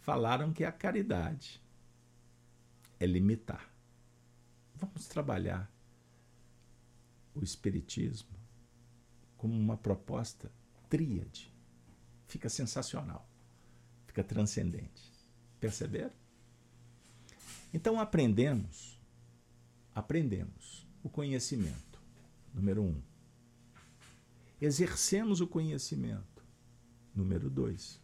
Falaram que a caridade é limitar. Vamos trabalhar o Espiritismo como uma proposta tríade. Fica sensacional, fica transcendente. Perceberam? Então aprendemos, aprendemos o conhecimento, número um. Exercemos o conhecimento, número dois.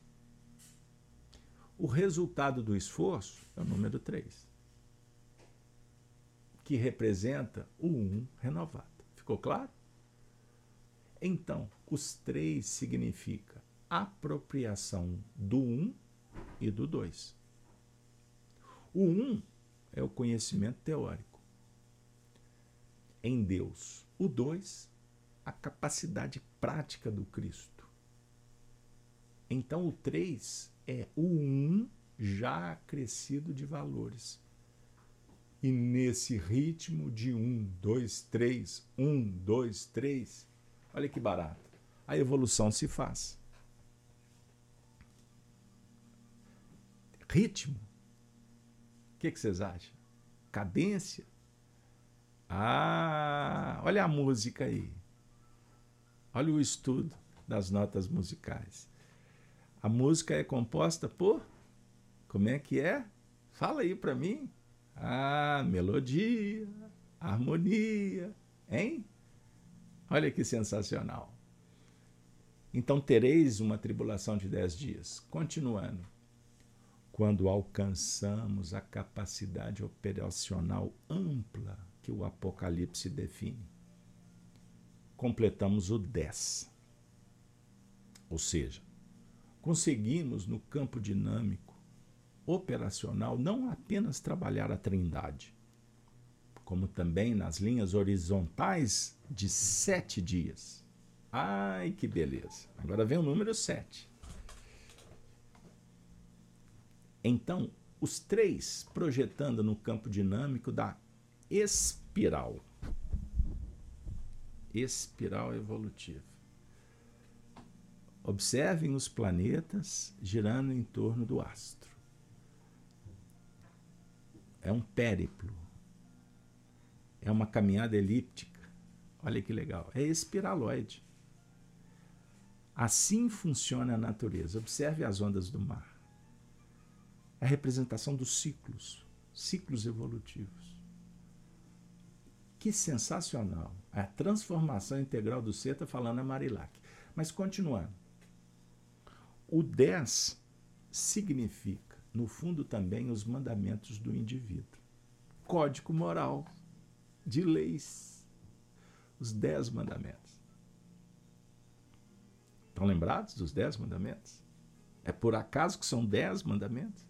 O resultado do esforço é o número três que representa o um renovado. Ficou claro? Então, os três significa apropriação do um e do dois. O um é o conhecimento teórico em Deus. O dois, a capacidade prática do Cristo. Então, o três é o um já acrescido de valores e nesse ritmo de um, dois, três, um, dois, três, olha que barato. A evolução se faz. Ritmo. O que, que vocês acham? Cadência? Ah, olha a música aí. Olha o estudo das notas musicais. A música é composta por. Como é que é? Fala aí para mim. Ah, melodia, harmonia, hein? Olha que sensacional. Então tereis uma tribulação de dez dias. Continuando. Quando alcançamos a capacidade operacional ampla que o Apocalipse define. Completamos o 10. Ou seja, conseguimos no campo dinâmico, operacional, não apenas trabalhar a trindade, como também nas linhas horizontais de sete dias. Ai, que beleza! Agora vem o número sete. Então, os três projetando no campo dinâmico da espiral. Espiral evolutiva. Observem os planetas girando em torno do astro. É um périplo. É uma caminhada elíptica. Olha que legal. É espiraloide. Assim funciona a natureza. Observe as ondas do mar. É a representação dos ciclos, ciclos evolutivos. Que sensacional. A transformação integral do ser está falando a Marilac. Mas continuando. O 10 significa, no fundo, também os mandamentos do indivíduo. Código moral de leis. Os 10 mandamentos. Estão lembrados dos 10 mandamentos? É por acaso que são 10 mandamentos?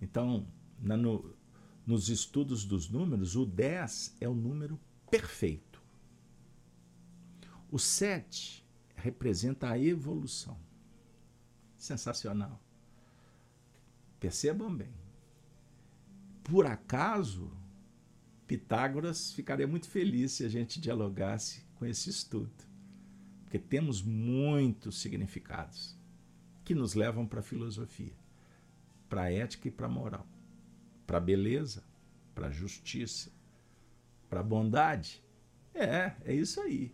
Então, na, no, nos estudos dos números, o 10 é o número perfeito. O 7 representa a evolução. Sensacional. Percebam bem. Por acaso, Pitágoras ficaria muito feliz se a gente dialogasse com esse estudo, porque temos muitos significados que nos levam para a filosofia, para a ética e para a moral, para a beleza, para a justiça, para a bondade. É, é isso aí.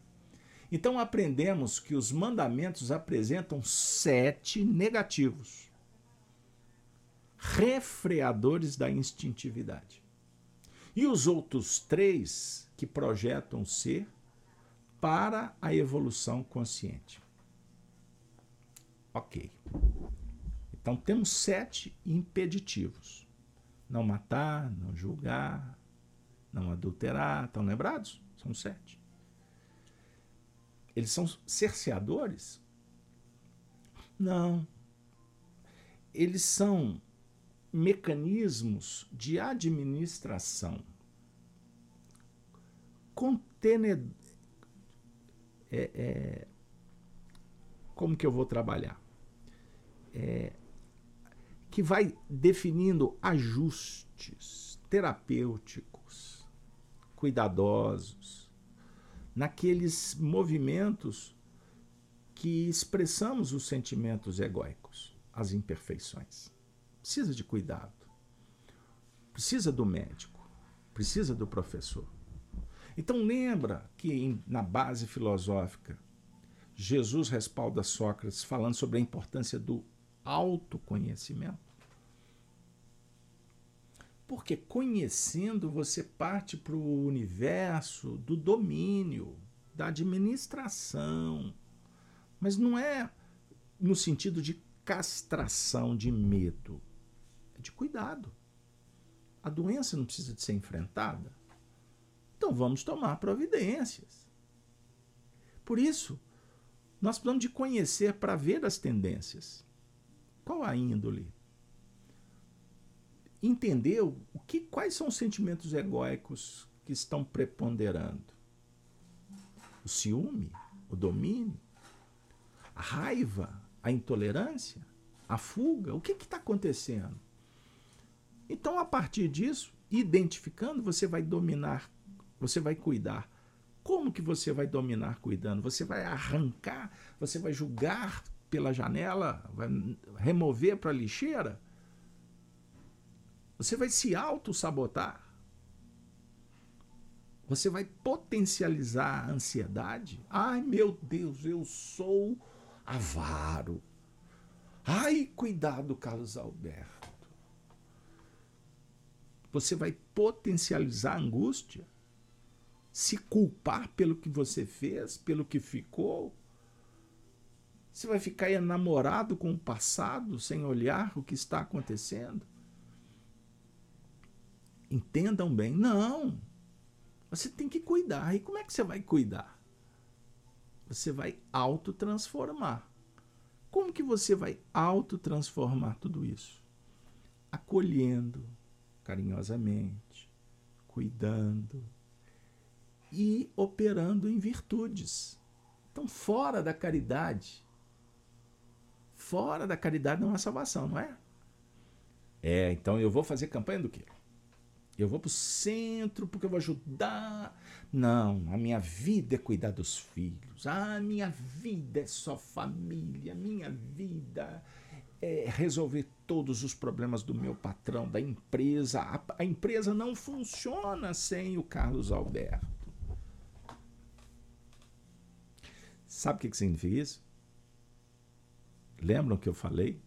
Então aprendemos que os mandamentos apresentam sete negativos, refreadores da instintividade. E os outros três que projetam ser para a evolução consciente. Ok. Então temos sete impeditivos: não matar, não julgar, não adulterar. Estão lembrados? São sete. Eles são cerceadores? Não. Eles são mecanismos de administração. Contenedor. É, é, como que eu vou trabalhar? É, que vai definindo ajustes terapêuticos, cuidadosos, naqueles movimentos que expressamos os sentimentos egóicos, as imperfeições. Precisa de cuidado. Precisa do médico, precisa do professor. Então lembra que em, na base filosófica Jesus respalda Sócrates falando sobre a importância do autoconhecimento. Porque conhecendo você parte para o universo do domínio, da administração. Mas não é no sentido de castração, de medo. É de cuidado. A doença não precisa de ser enfrentada. Então vamos tomar providências. Por isso, nós precisamos de conhecer para ver as tendências. Qual a índole? Entendeu o que, quais são os sentimentos egóicos que estão preponderando. O ciúme, o domínio, a raiva, a intolerância, a fuga, o que está acontecendo? Então, a partir disso, identificando, você vai dominar, você vai cuidar. Como que você vai dominar cuidando? Você vai arrancar, você vai julgar pela janela, vai remover para a lixeira? Você vai se auto-sabotar. Você vai potencializar a ansiedade. Ai, meu Deus, eu sou avaro. Ai, cuidado, Carlos Alberto. Você vai potencializar a angústia, se culpar pelo que você fez, pelo que ficou. Você vai ficar enamorado com o passado sem olhar o que está acontecendo. Entendam bem. Não. Você tem que cuidar. E como é que você vai cuidar? Você vai autotransformar. Como que você vai autotransformar tudo isso? Acolhendo carinhosamente, cuidando e operando em virtudes. Então, fora da caridade, fora da caridade não é salvação, não é? É, então eu vou fazer campanha do quê? Eu vou para o centro porque eu vou ajudar. Não, a minha vida é cuidar dos filhos. A minha vida é só família. A minha vida é resolver todos os problemas do meu patrão, da empresa. A, a empresa não funciona sem o Carlos Alberto. Sabe o que, que significa isso? Lembram que eu falei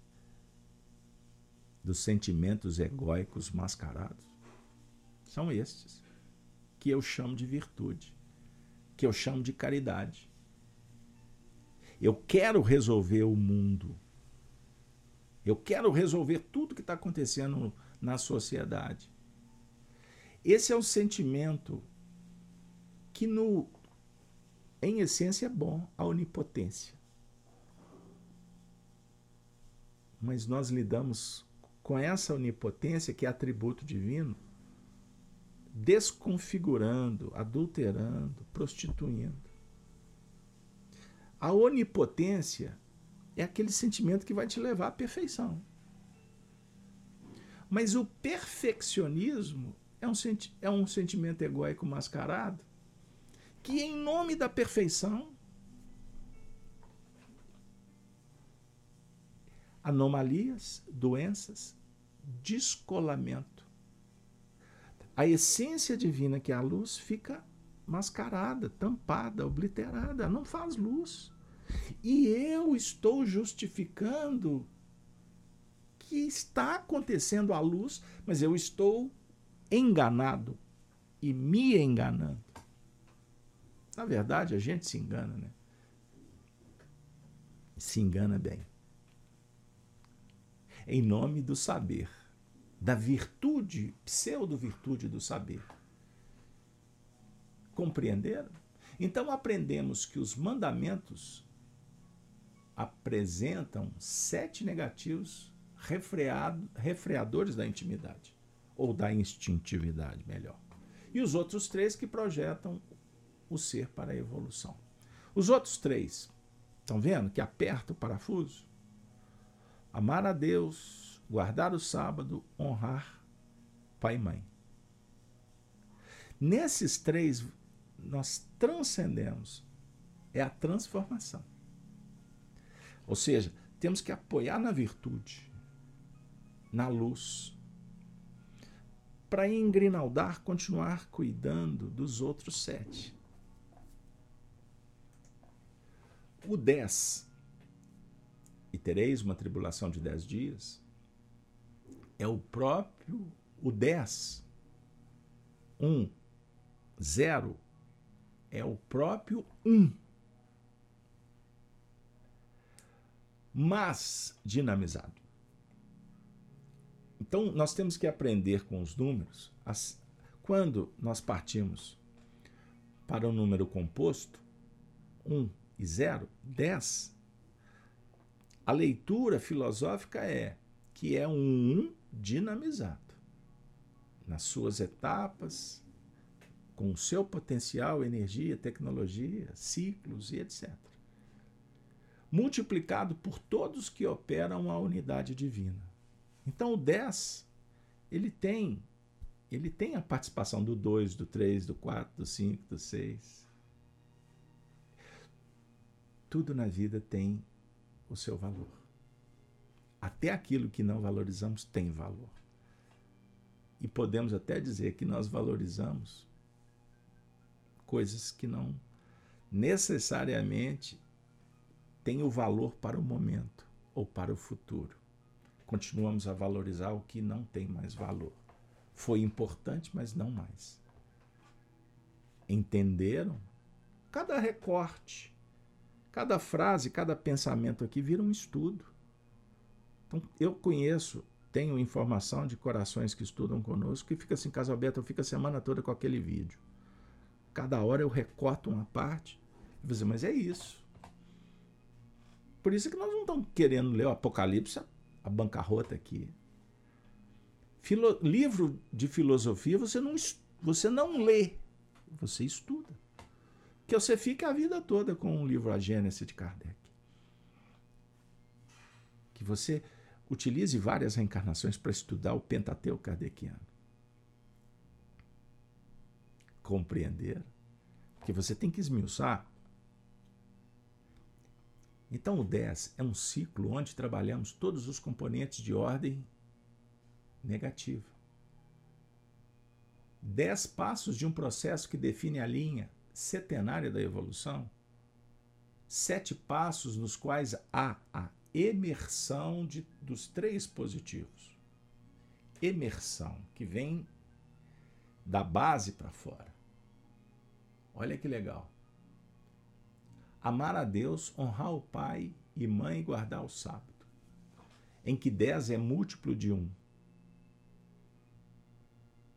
dos sentimentos egóicos mascarados? São estes, que eu chamo de virtude, que eu chamo de caridade. Eu quero resolver o mundo. Eu quero resolver tudo que está acontecendo na sociedade. Esse é o sentimento que, no, em essência, é bom, a onipotência. Mas nós lidamos com essa onipotência, que é atributo divino, desconfigurando, adulterando, prostituindo. A onipotência é aquele sentimento que vai te levar à perfeição. Mas o perfeccionismo é um, senti é um sentimento egóico mascarado que, em nome da perfeição, anomalias, doenças, descolamento, a essência divina, que é a luz, fica mascarada, tampada, obliterada, não faz luz. E eu estou justificando que está acontecendo a luz, mas eu estou enganado e me enganando. Na verdade, a gente se engana, né? Se engana bem. Em nome do saber da virtude, pseudo-virtude do saber. Compreenderam? Então aprendemos que os mandamentos apresentam sete negativos refreado, refreadores da intimidade, ou da instintividade, melhor. E os outros três que projetam o ser para a evolução. Os outros três, estão vendo que aperta o parafuso? Amar a Deus guardar o sábado, honrar pai e mãe. Nesses três, nós transcendemos. É a transformação. Ou seja, temos que apoiar na virtude, na luz, para em Grinaldar continuar cuidando dos outros sete. O dez, e tereis uma tribulação de dez dias, é o próprio o 10. 1, 0 é o próprio 1. Mas dinamizado. Então, nós temos que aprender com os números. As, quando nós partimos para o um número composto, 1 e 0, 10, a leitura filosófica é que é um 1 dinamizado nas suas etapas, com o seu potencial, energia, tecnologia, ciclos e etc. Multiplicado por todos que operam a unidade divina. Então o 10, ele tem ele tem a participação do 2, do 3, do 4, do 5, do 6. Tudo na vida tem o seu valor. Até aquilo que não valorizamos tem valor. E podemos até dizer que nós valorizamos coisas que não necessariamente têm o valor para o momento ou para o futuro. Continuamos a valorizar o que não tem mais valor. Foi importante, mas não mais. Entenderam? Cada recorte, cada frase, cada pensamento aqui vira um estudo. Então, eu conheço tenho informação de corações que estudam conosco que fica assim, Casa Aberta, eu fico a semana toda com aquele vídeo. Cada hora eu recorto uma parte. E você, mas é isso. Por isso que nós não estamos querendo ler o Apocalipse, a bancarrota aqui. Filo, livro de filosofia você não, você não lê, você estuda. Que você fica a vida toda com o livro A Gênese de Kardec. Que você utilize várias reencarnações para estudar o Pentateuco kardeciano. Compreender que você tem que esmiuçar. Então, o 10 é um ciclo onde trabalhamos todos os componentes de ordem negativa. Dez passos de um processo que define a linha setenária da evolução. Sete passos nos quais há a emersão de, dos três positivos. Emersão, que vem da base para fora. Olha que legal. Amar a Deus, honrar o pai e mãe e guardar o sábado. Em que dez é múltiplo de um.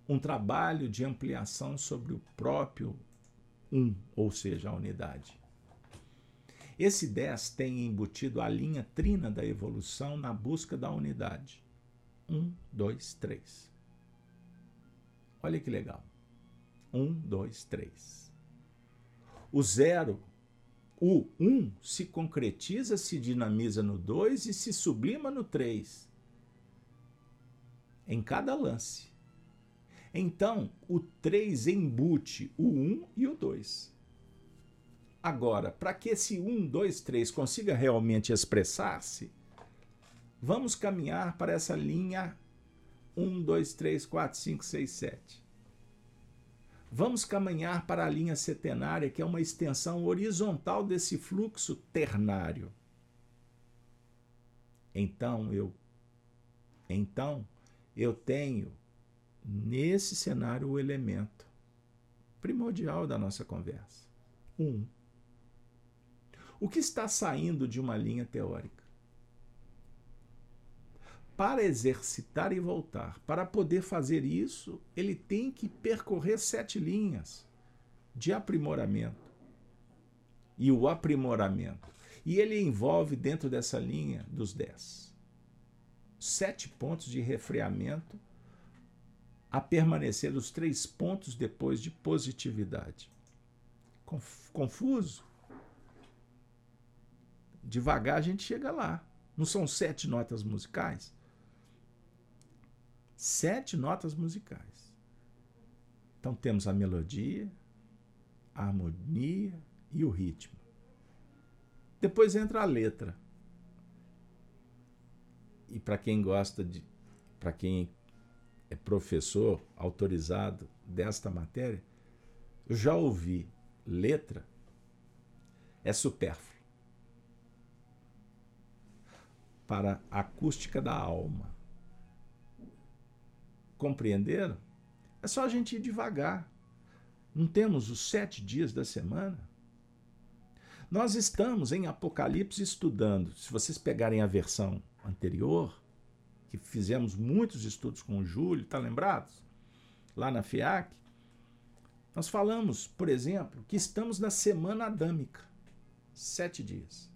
Um trabalho de ampliação sobre o próprio um, ou seja, a unidade. Esse 10 tem embutido a linha trina da evolução na busca da unidade. 1, 2, 3. Olha que legal. 1, 2, 3. O zero, o 1, se concretiza, se dinamiza no 2 e se sublima no 3. Em cada lance. Então, o 3 embute o 1 e o 2. Agora, para que esse 1, 2, 3 consiga realmente expressar-se, vamos caminhar para essa linha 1, 2, 3, 4, 5, 6, 7. Vamos caminhar para a linha setenária, que é uma extensão horizontal desse fluxo ternário. Então eu então eu tenho nesse cenário o elemento primordial da nossa conversa. Um. O que está saindo de uma linha teórica? Para exercitar e voltar, para poder fazer isso, ele tem que percorrer sete linhas de aprimoramento. E o aprimoramento. E ele envolve dentro dessa linha dos dez. Sete pontos de refreamento a permanecer os três pontos depois de positividade. Confuso? Devagar a gente chega lá. Não são sete notas musicais? Sete notas musicais. Então temos a melodia, a harmonia e o ritmo. Depois entra a letra. E para quem gosta de. Para quem é professor autorizado desta matéria, eu já ouvi letra é supérfluo. Para a acústica da alma. Compreenderam? É só a gente ir devagar. Não temos os sete dias da semana? Nós estamos em Apocalipse estudando. Se vocês pegarem a versão anterior, que fizemos muitos estudos com o Júlio, tá lembrados? Lá na FIAC, nós falamos, por exemplo, que estamos na semana adâmica. Sete dias.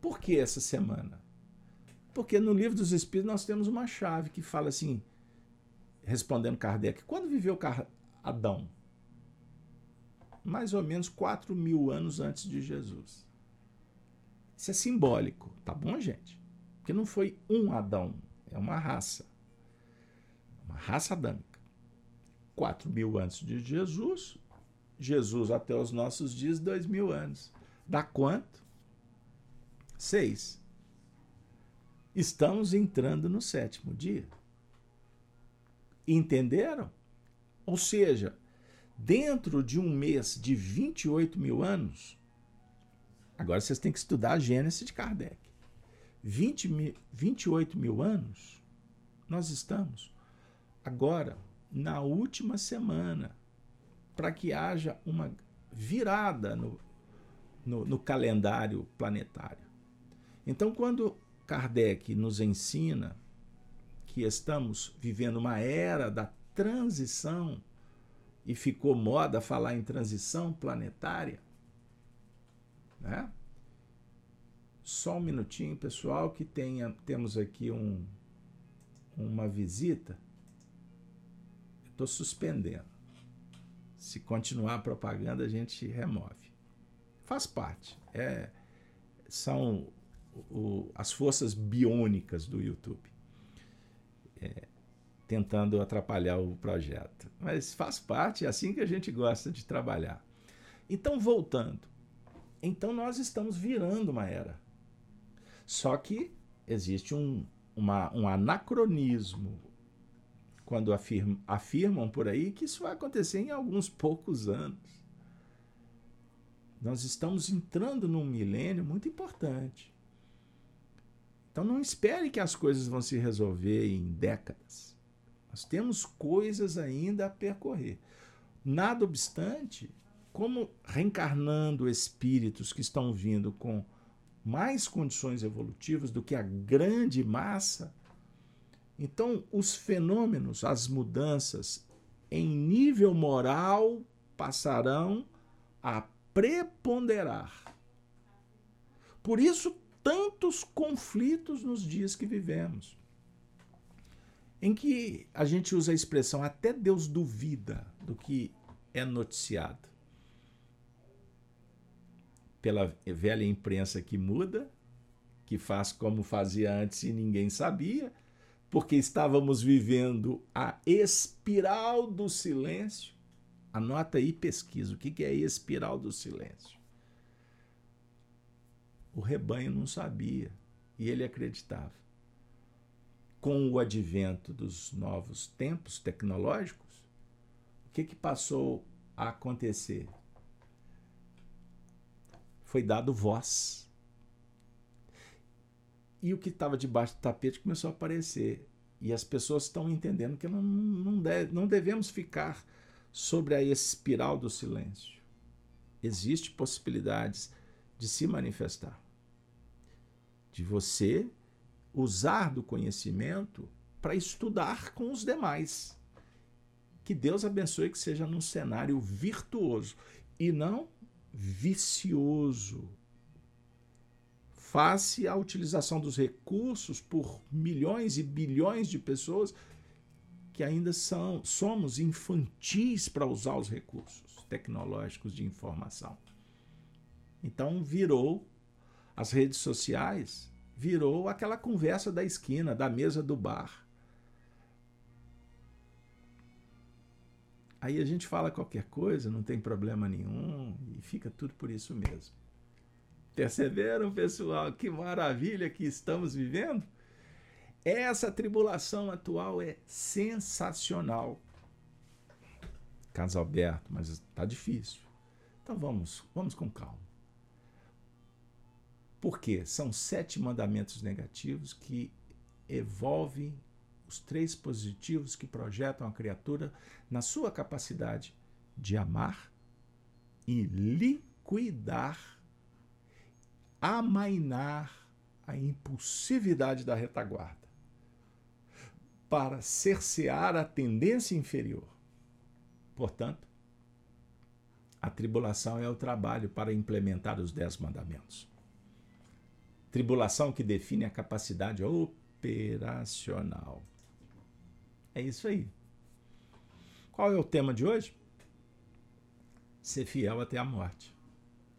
Por que essa semana? Porque no livro dos Espíritos nós temos uma chave que fala assim, respondendo Kardec, quando viveu Adão? Mais ou menos 4 mil anos antes de Jesus. Isso é simbólico, tá bom, gente? Porque não foi um Adão, é uma raça. Uma raça adâmica. 4 mil antes de Jesus, Jesus até os nossos dias, 2 mil anos. Dá quanto? 6. Estamos entrando no sétimo dia. Entenderam? Ou seja, dentro de um mês de 28 mil anos, agora vocês têm que estudar a Gênesis de Kardec. 20 mil, 28 mil anos, nós estamos agora na última semana para que haja uma virada no, no, no calendário planetário. Então, quando Kardec nos ensina que estamos vivendo uma era da transição e ficou moda falar em transição planetária, né? Só um minutinho, pessoal, que tenha, temos aqui um, uma visita. Estou suspendendo. Se continuar a propaganda, a gente remove. Faz parte. É, são o, as forças biônicas do YouTube. É, tentando atrapalhar o projeto. Mas faz parte, é assim que a gente gosta de trabalhar. Então, voltando. Então, nós estamos virando uma era. Só que existe um, uma, um anacronismo quando afirmam, afirmam por aí que isso vai acontecer em alguns poucos anos. Nós estamos entrando num milênio muito importante. Então não espere que as coisas vão se resolver em décadas. Nós temos coisas ainda a percorrer. Nada obstante, como reencarnando espíritos que estão vindo com mais condições evolutivas do que a grande massa, então os fenômenos, as mudanças em nível moral passarão a preponderar. Por isso, tantos conflitos nos dias que vivemos, em que a gente usa a expressão até Deus duvida do que é noticiado. Pela velha imprensa que muda, que faz como fazia antes e ninguém sabia, porque estávamos vivendo a espiral do silêncio. Anota aí, pesquisa, o que é a espiral do silêncio? O rebanho não sabia e ele acreditava. Com o advento dos novos tempos tecnológicos, o que, que passou a acontecer? Foi dado voz. E o que estava debaixo do tapete começou a aparecer. E as pessoas estão entendendo que não, não, deve, não devemos ficar sobre a espiral do silêncio. Existem possibilidades de se manifestar de você usar do conhecimento para estudar com os demais. Que Deus abençoe que seja num cenário virtuoso e não vicioso. Face à utilização dos recursos por milhões e bilhões de pessoas que ainda são, somos infantis para usar os recursos tecnológicos de informação. Então virou as redes sociais virou aquela conversa da esquina, da mesa do bar. Aí a gente fala qualquer coisa, não tem problema nenhum e fica tudo por isso mesmo. Perceberam, pessoal, que maravilha que estamos vivendo? Essa tribulação atual é sensacional. Carlos Alberto, mas está difícil. Então vamos, vamos com calma. Porque são sete mandamentos negativos que evolvem os três positivos que projetam a criatura na sua capacidade de amar e liquidar, amainar a impulsividade da retaguarda, para cercear a tendência inferior. Portanto, a tribulação é o trabalho para implementar os dez mandamentos. Tribulação que define a capacidade operacional. É isso aí. Qual é o tema de hoje? Ser fiel até a morte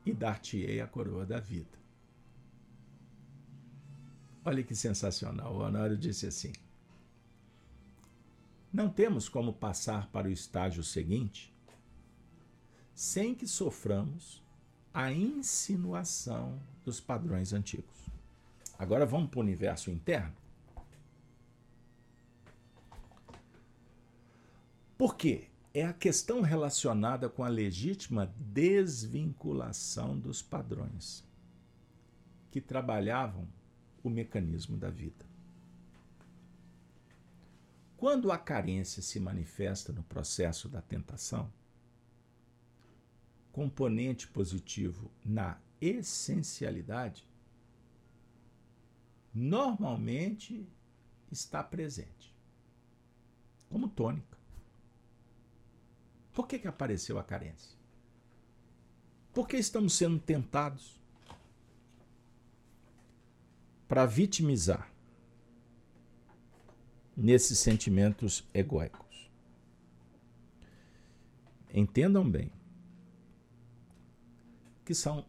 e dar-te-ei a coroa da vida. Olha que sensacional. O Honório disse assim: Não temos como passar para o estágio seguinte sem que soframos a insinuação dos padrões antigos. Agora vamos para o universo interno. Por quê? É a questão relacionada com a legítima desvinculação dos padrões que trabalhavam o mecanismo da vida. Quando a carência se manifesta no processo da tentação, componente positivo na essencialidade, normalmente está presente como tônica. Por que, que apareceu a carência? Por que estamos sendo tentados para vitimizar nesses sentimentos egóicos? Entendam bem que são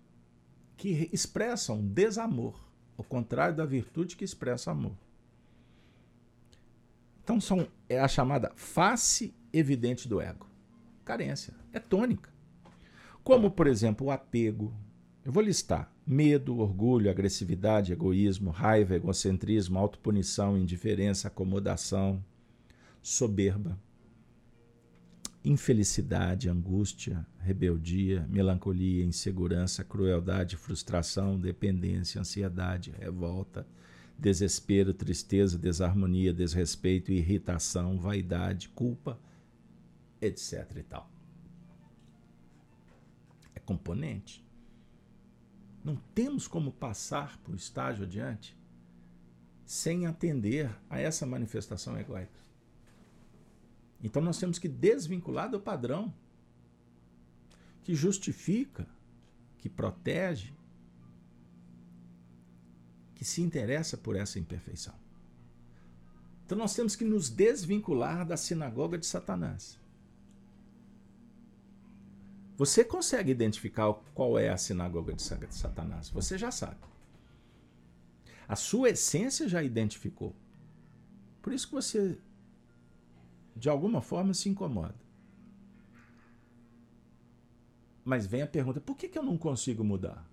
que expressam desamor, ao contrário da virtude que expressa amor. Então são é a chamada face evidente do ego. Carência, é tônica. Como, por exemplo, o apego. Eu vou listar: medo, orgulho, agressividade, egoísmo, raiva, egocentrismo, autopunição, indiferença, acomodação, soberba, infelicidade, angústia, rebeldia, melancolia, insegurança, crueldade, frustração, dependência, ansiedade, revolta, desespero, tristeza, desarmonia, desrespeito, irritação, vaidade, culpa, etc. e tal. É componente. Não temos como passar para o estágio adiante sem atender a essa manifestação egóica. Então nós temos que desvincular do padrão que justifica, que protege, que se interessa por essa imperfeição. Então nós temos que nos desvincular da sinagoga de Satanás. Você consegue identificar qual é a sinagoga de Satanás? Você já sabe. A sua essência já identificou. Por isso que você de alguma forma se incomoda. Mas vem a pergunta: por que, que eu não consigo mudar?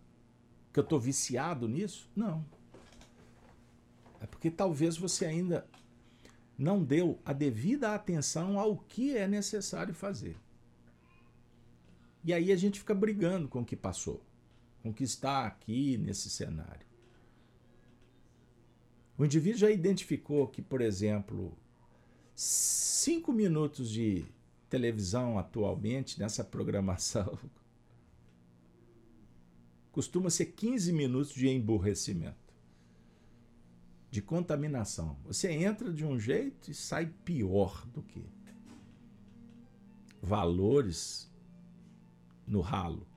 Que eu estou viciado nisso? Não. É porque talvez você ainda não deu a devida atenção ao que é necessário fazer. E aí a gente fica brigando com o que passou, com o que está aqui nesse cenário. O indivíduo já identificou que, por exemplo, cinco minutos de televisão atualmente nessa programação costuma ser 15 minutos de emburrecimento, de contaminação. Você entra de um jeito e sai pior do que. Valores no ralo.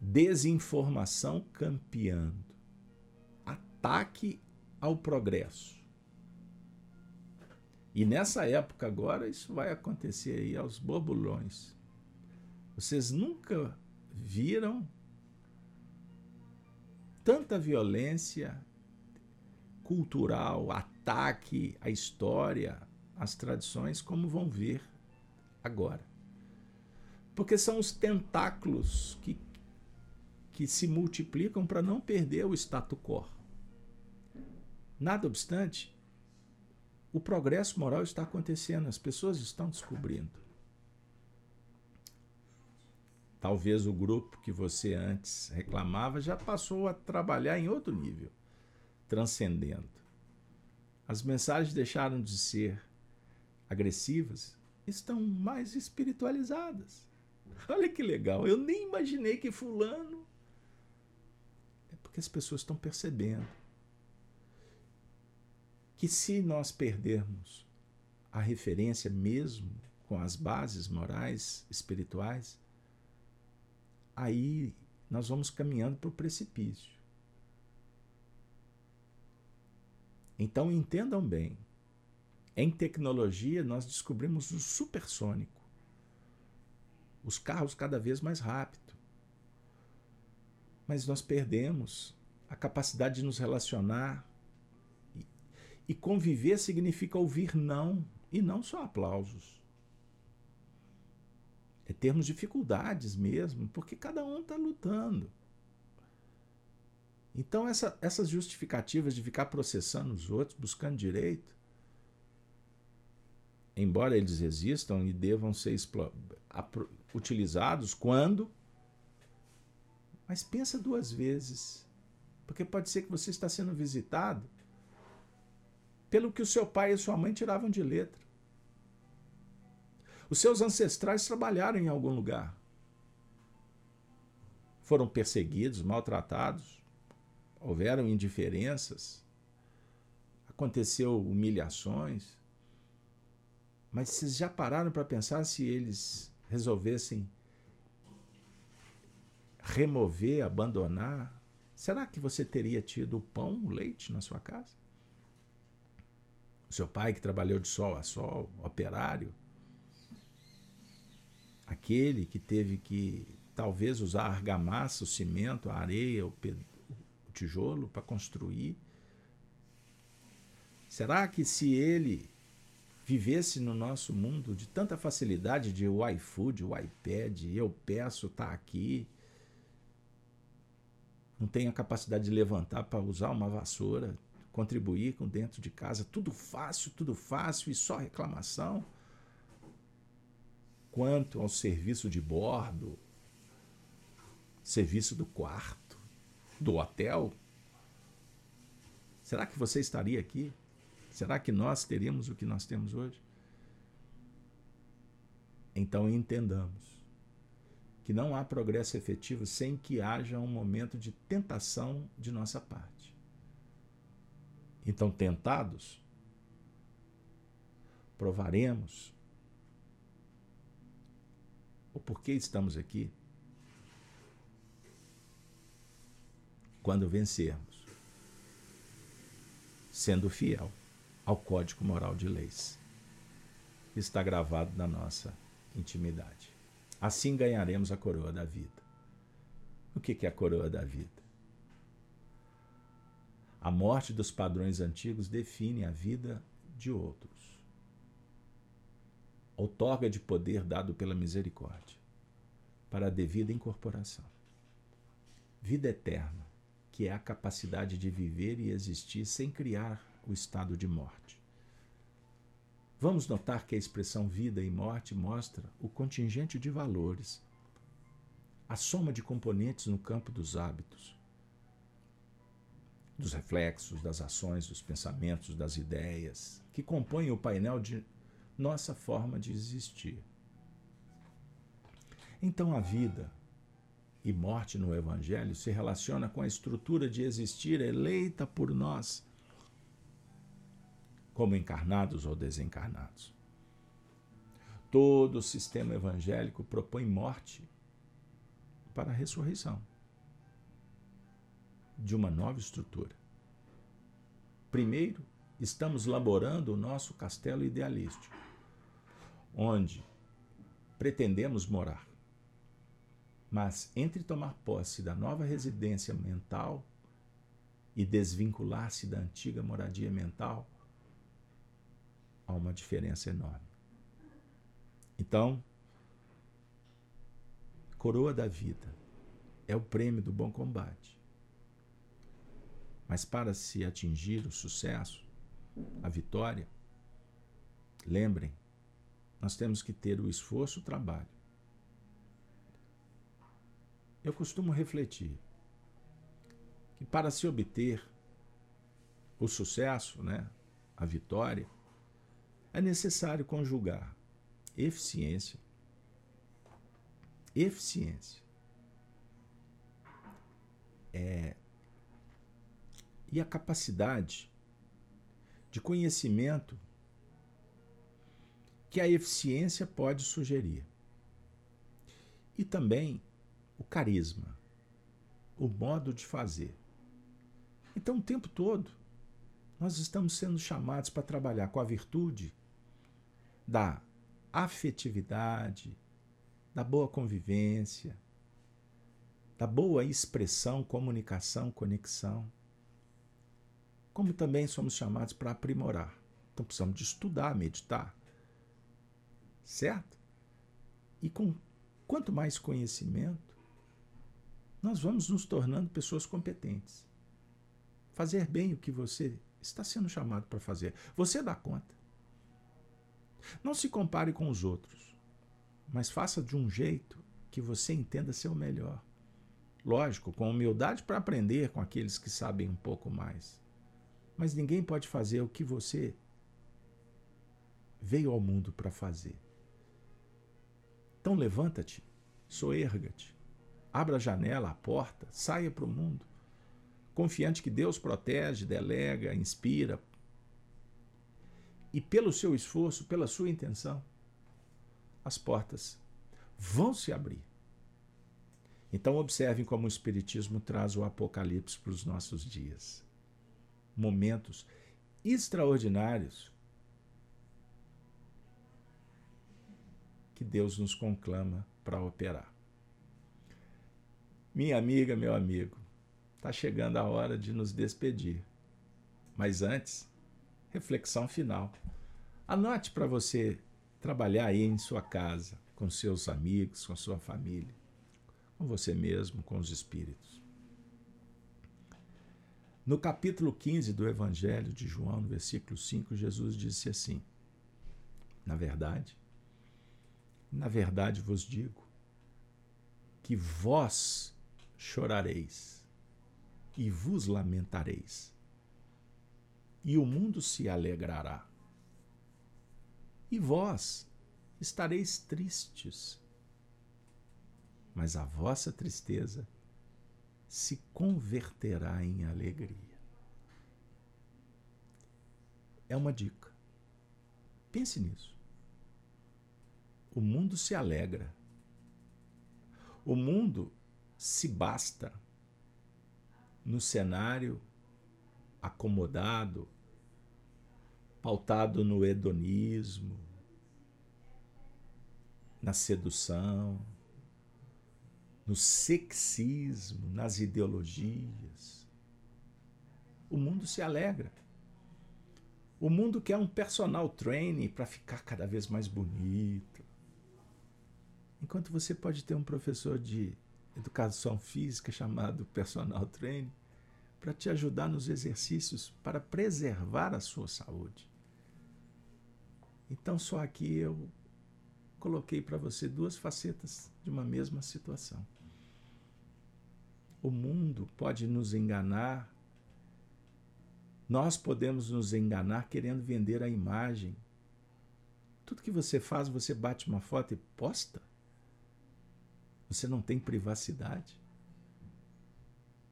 Desinformação campeando. Ataque ao progresso. E nessa época agora isso vai acontecer aí aos borbulhões. Vocês nunca viram tanta violência cultural, ataque à história, às tradições, como vão ver agora. Porque são os tentáculos que, que se multiplicam para não perder o status quo. Nada obstante, o progresso moral está acontecendo, as pessoas estão descobrindo. Talvez o grupo que você antes reclamava já passou a trabalhar em outro nível, transcendendo. As mensagens deixaram de ser agressivas, estão mais espiritualizadas. Olha que legal, eu nem imaginei que Fulano. É porque as pessoas estão percebendo que se nós perdermos a referência mesmo com as bases morais, espirituais, aí nós vamos caminhando para o precipício. Então entendam bem, em tecnologia nós descobrimos o supersônico, os carros cada vez mais rápido, mas nós perdemos a capacidade de nos relacionar e conviver significa ouvir não e não só aplausos. É termos dificuldades mesmo, porque cada um está lutando. Então, essa, essas justificativas de ficar processando os outros, buscando direito, embora eles existam e devam ser utilizados quando. Mas pensa duas vezes. Porque pode ser que você está sendo visitado pelo que o seu pai e sua mãe tiravam de letra. Os seus ancestrais trabalharam em algum lugar. Foram perseguidos, maltratados, houveram indiferenças, aconteceu humilhações, mas vocês já pararam para pensar se eles resolvessem remover, abandonar? Será que você teria tido o pão, o leite na sua casa? Seu pai que trabalhou de sol a sol, operário? Aquele que teve que talvez usar a argamassa, o cimento, a areia, o, o tijolo para construir? Será que se ele vivesse no nosso mundo de tanta facilidade de o iFood, o iPad, eu peço, tá aqui, não tem a capacidade de levantar para usar uma vassoura, contribuir com dentro de casa, tudo fácil, tudo fácil e só reclamação. Quanto ao serviço de bordo, serviço do quarto, do hotel, será que você estaria aqui? Será que nós teríamos o que nós temos hoje? Então entendamos que não há progresso efetivo sem que haja um momento de tentação de nossa parte. Então, tentados, provaremos o porquê estamos aqui quando vencermos, sendo fiel ao código moral de leis está gravado na nossa intimidade. Assim ganharemos a coroa da vida. O que é a coroa da vida? A morte dos padrões antigos define a vida de outros. Outorga de poder dado pela misericórdia para a devida incorporação. Vida eterna, que é a capacidade de viver e existir sem criar o estado de morte. Vamos notar que a expressão vida e morte mostra o contingente de valores, a soma de componentes no campo dos hábitos, dos reflexos, das ações, dos pensamentos, das ideias, que compõem o painel de nossa forma de existir. Então a vida e morte no Evangelho se relaciona com a estrutura de existir eleita por nós como encarnados ou desencarnados. Todo o sistema evangélico propõe morte para a ressurreição de uma nova estrutura. Primeiro, estamos laborando o nosso castelo idealístico, onde pretendemos morar. Mas entre tomar posse da nova residência mental e desvincular-se da antiga moradia mental, há uma diferença enorme. Então, coroa da vida é o prêmio do bom combate. Mas para se atingir o sucesso, a vitória, lembrem, nós temos que ter o esforço, o trabalho. Eu costumo refletir que para se obter o sucesso, né, a vitória, é necessário conjugar eficiência, eficiência é, e a capacidade de conhecimento que a eficiência pode sugerir. E também o carisma, o modo de fazer. Então, o tempo todo, nós estamos sendo chamados para trabalhar com a virtude da afetividade, da boa convivência, da boa expressão, comunicação, conexão. Como também somos chamados para aprimorar. Então precisamos de estudar, meditar. Certo? E com quanto mais conhecimento, nós vamos nos tornando pessoas competentes. Fazer bem o que você está sendo chamado para fazer. Você dá conta. Não se compare com os outros, mas faça de um jeito que você entenda ser o melhor. Lógico, com humildade para aprender com aqueles que sabem um pouco mais. Mas ninguém pode fazer o que você veio ao mundo para fazer. Então levanta-te, soerga-te, abra a janela, a porta, saia para o mundo, confiante que Deus protege, delega, inspira, e pelo seu esforço, pela sua intenção, as portas vão se abrir. Então, observem como o Espiritismo traz o Apocalipse para os nossos dias. Momentos extraordinários que Deus nos conclama para operar. Minha amiga, meu amigo, está chegando a hora de nos despedir. Mas antes, reflexão final. Anote para você trabalhar aí em sua casa, com seus amigos, com sua família, com você mesmo, com os espíritos. No capítulo 15 do Evangelho de João, no versículo 5, Jesus disse assim: Na verdade, na verdade vos digo que vós chorareis e vos lamentareis, e o mundo se alegrará. E vós estareis tristes, mas a vossa tristeza se converterá em alegria. É uma dica. Pense nisso. O mundo se alegra. O mundo se basta no cenário acomodado, pautado no hedonismo, na sedução, no sexismo, nas ideologias. O mundo se alegra. O mundo quer um personal training para ficar cada vez mais bonito. Enquanto você pode ter um professor de educação física chamado personal training para te ajudar nos exercícios para preservar a sua saúde. Então, só aqui eu coloquei para você duas facetas de uma mesma situação. O mundo pode nos enganar, nós podemos nos enganar querendo vender a imagem. Tudo que você faz, você bate uma foto e posta. Você não tem privacidade.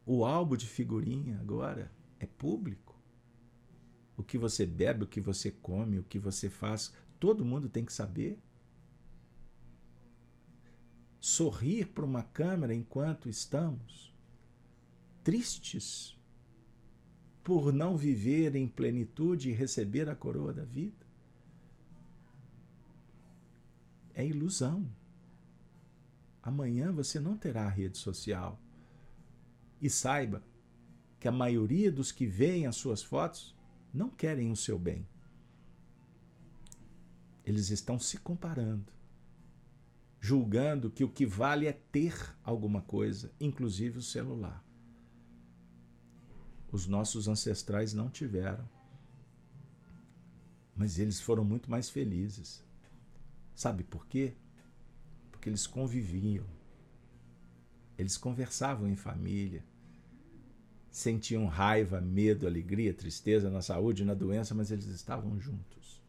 O álbum de figurinha agora é público. O que você bebe, o que você come, o que você faz, todo mundo tem que saber. Sorrir para uma câmera enquanto estamos tristes por não viver em plenitude e receber a coroa da vida. É ilusão. Amanhã você não terá rede social. E saiba que a maioria dos que veem as suas fotos não querem o seu bem. Eles estão se comparando, julgando que o que vale é ter alguma coisa, inclusive o celular. Os nossos ancestrais não tiveram, mas eles foram muito mais felizes. Sabe por quê? Porque eles conviviam, eles conversavam em família, sentiam raiva, medo, alegria, tristeza na saúde, na doença, mas eles estavam juntos.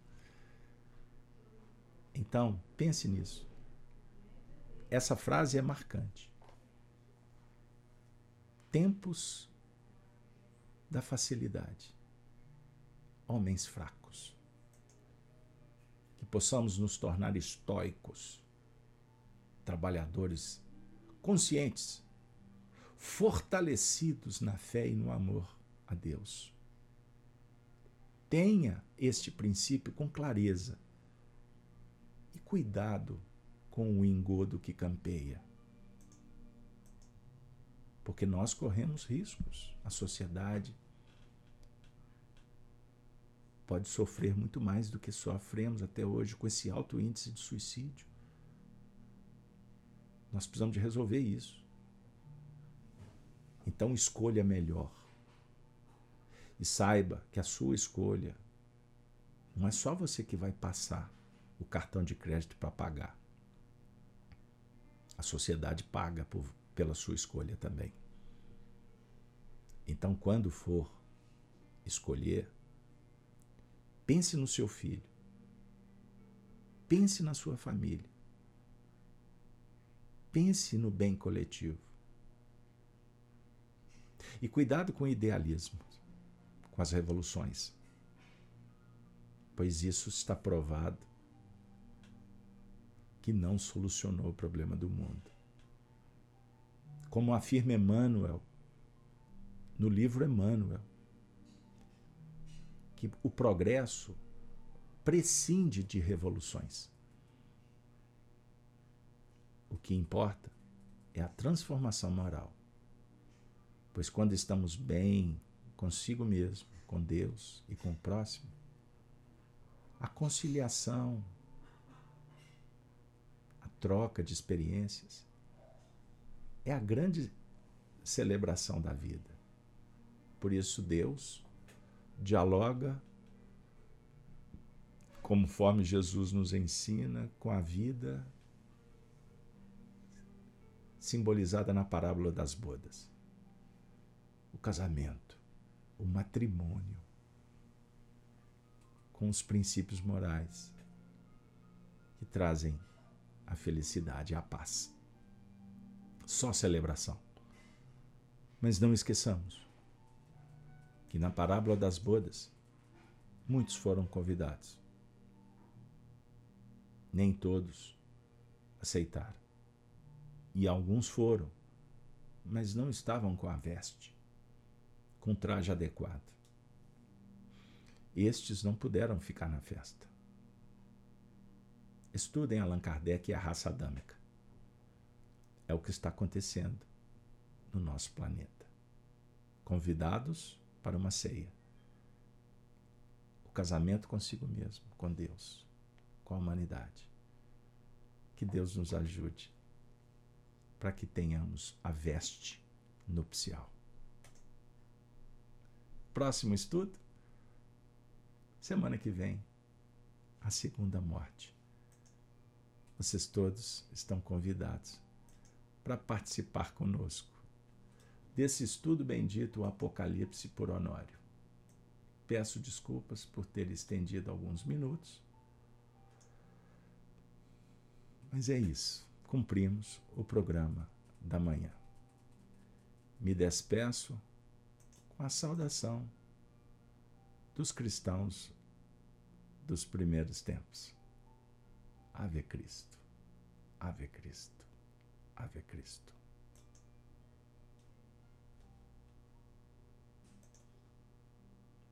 Então, pense nisso. Essa frase é marcante. Tempos da facilidade. Homens fracos. Que possamos nos tornar estoicos, trabalhadores conscientes fortalecidos na fé e no amor a Deus. Tenha este princípio com clareza e cuidado com o engodo que campeia. Porque nós corremos riscos. A sociedade pode sofrer muito mais do que sofremos até hoje com esse alto índice de suicídio. Nós precisamos de resolver isso. Então escolha melhor. E saiba que a sua escolha não é só você que vai passar o cartão de crédito para pagar. A sociedade paga por, pela sua escolha também. Então, quando for escolher, pense no seu filho. Pense na sua família. Pense no bem coletivo. E cuidado com o idealismo, com as revoluções. pois isso está provado que não solucionou o problema do mundo. Como afirma Emmanuel, no livro Emmanuel, que o progresso prescinde de revoluções. O que importa é a transformação moral. Pois quando estamos bem consigo mesmo, com Deus e com o próximo, a conciliação, a troca de experiências é a grande celebração da vida. Por isso, Deus dialoga conforme Jesus nos ensina com a vida simbolizada na parábola das bodas. O casamento, o matrimônio, com os princípios morais que trazem a felicidade e a paz. Só celebração. Mas não esqueçamos que na parábola das bodas, muitos foram convidados. Nem todos aceitaram. E alguns foram, mas não estavam com a veste, com o traje adequado. Estes não puderam ficar na festa. Estudem Allan Kardec e a raça adâmica. É o que está acontecendo no nosso planeta. Convidados para uma ceia. O casamento consigo mesmo, com Deus, com a humanidade. Que Deus nos ajude para que tenhamos a veste nupcial. Próximo estudo? Semana que vem, a segunda morte. Vocês todos estão convidados para participar conosco desse estudo bendito, o Apocalipse por Honório. Peço desculpas por ter estendido alguns minutos, mas é isso cumprimos o programa da manhã. Me despeço com a saudação dos cristãos dos primeiros tempos. Ave Cristo, Ave Cristo, Ave Cristo.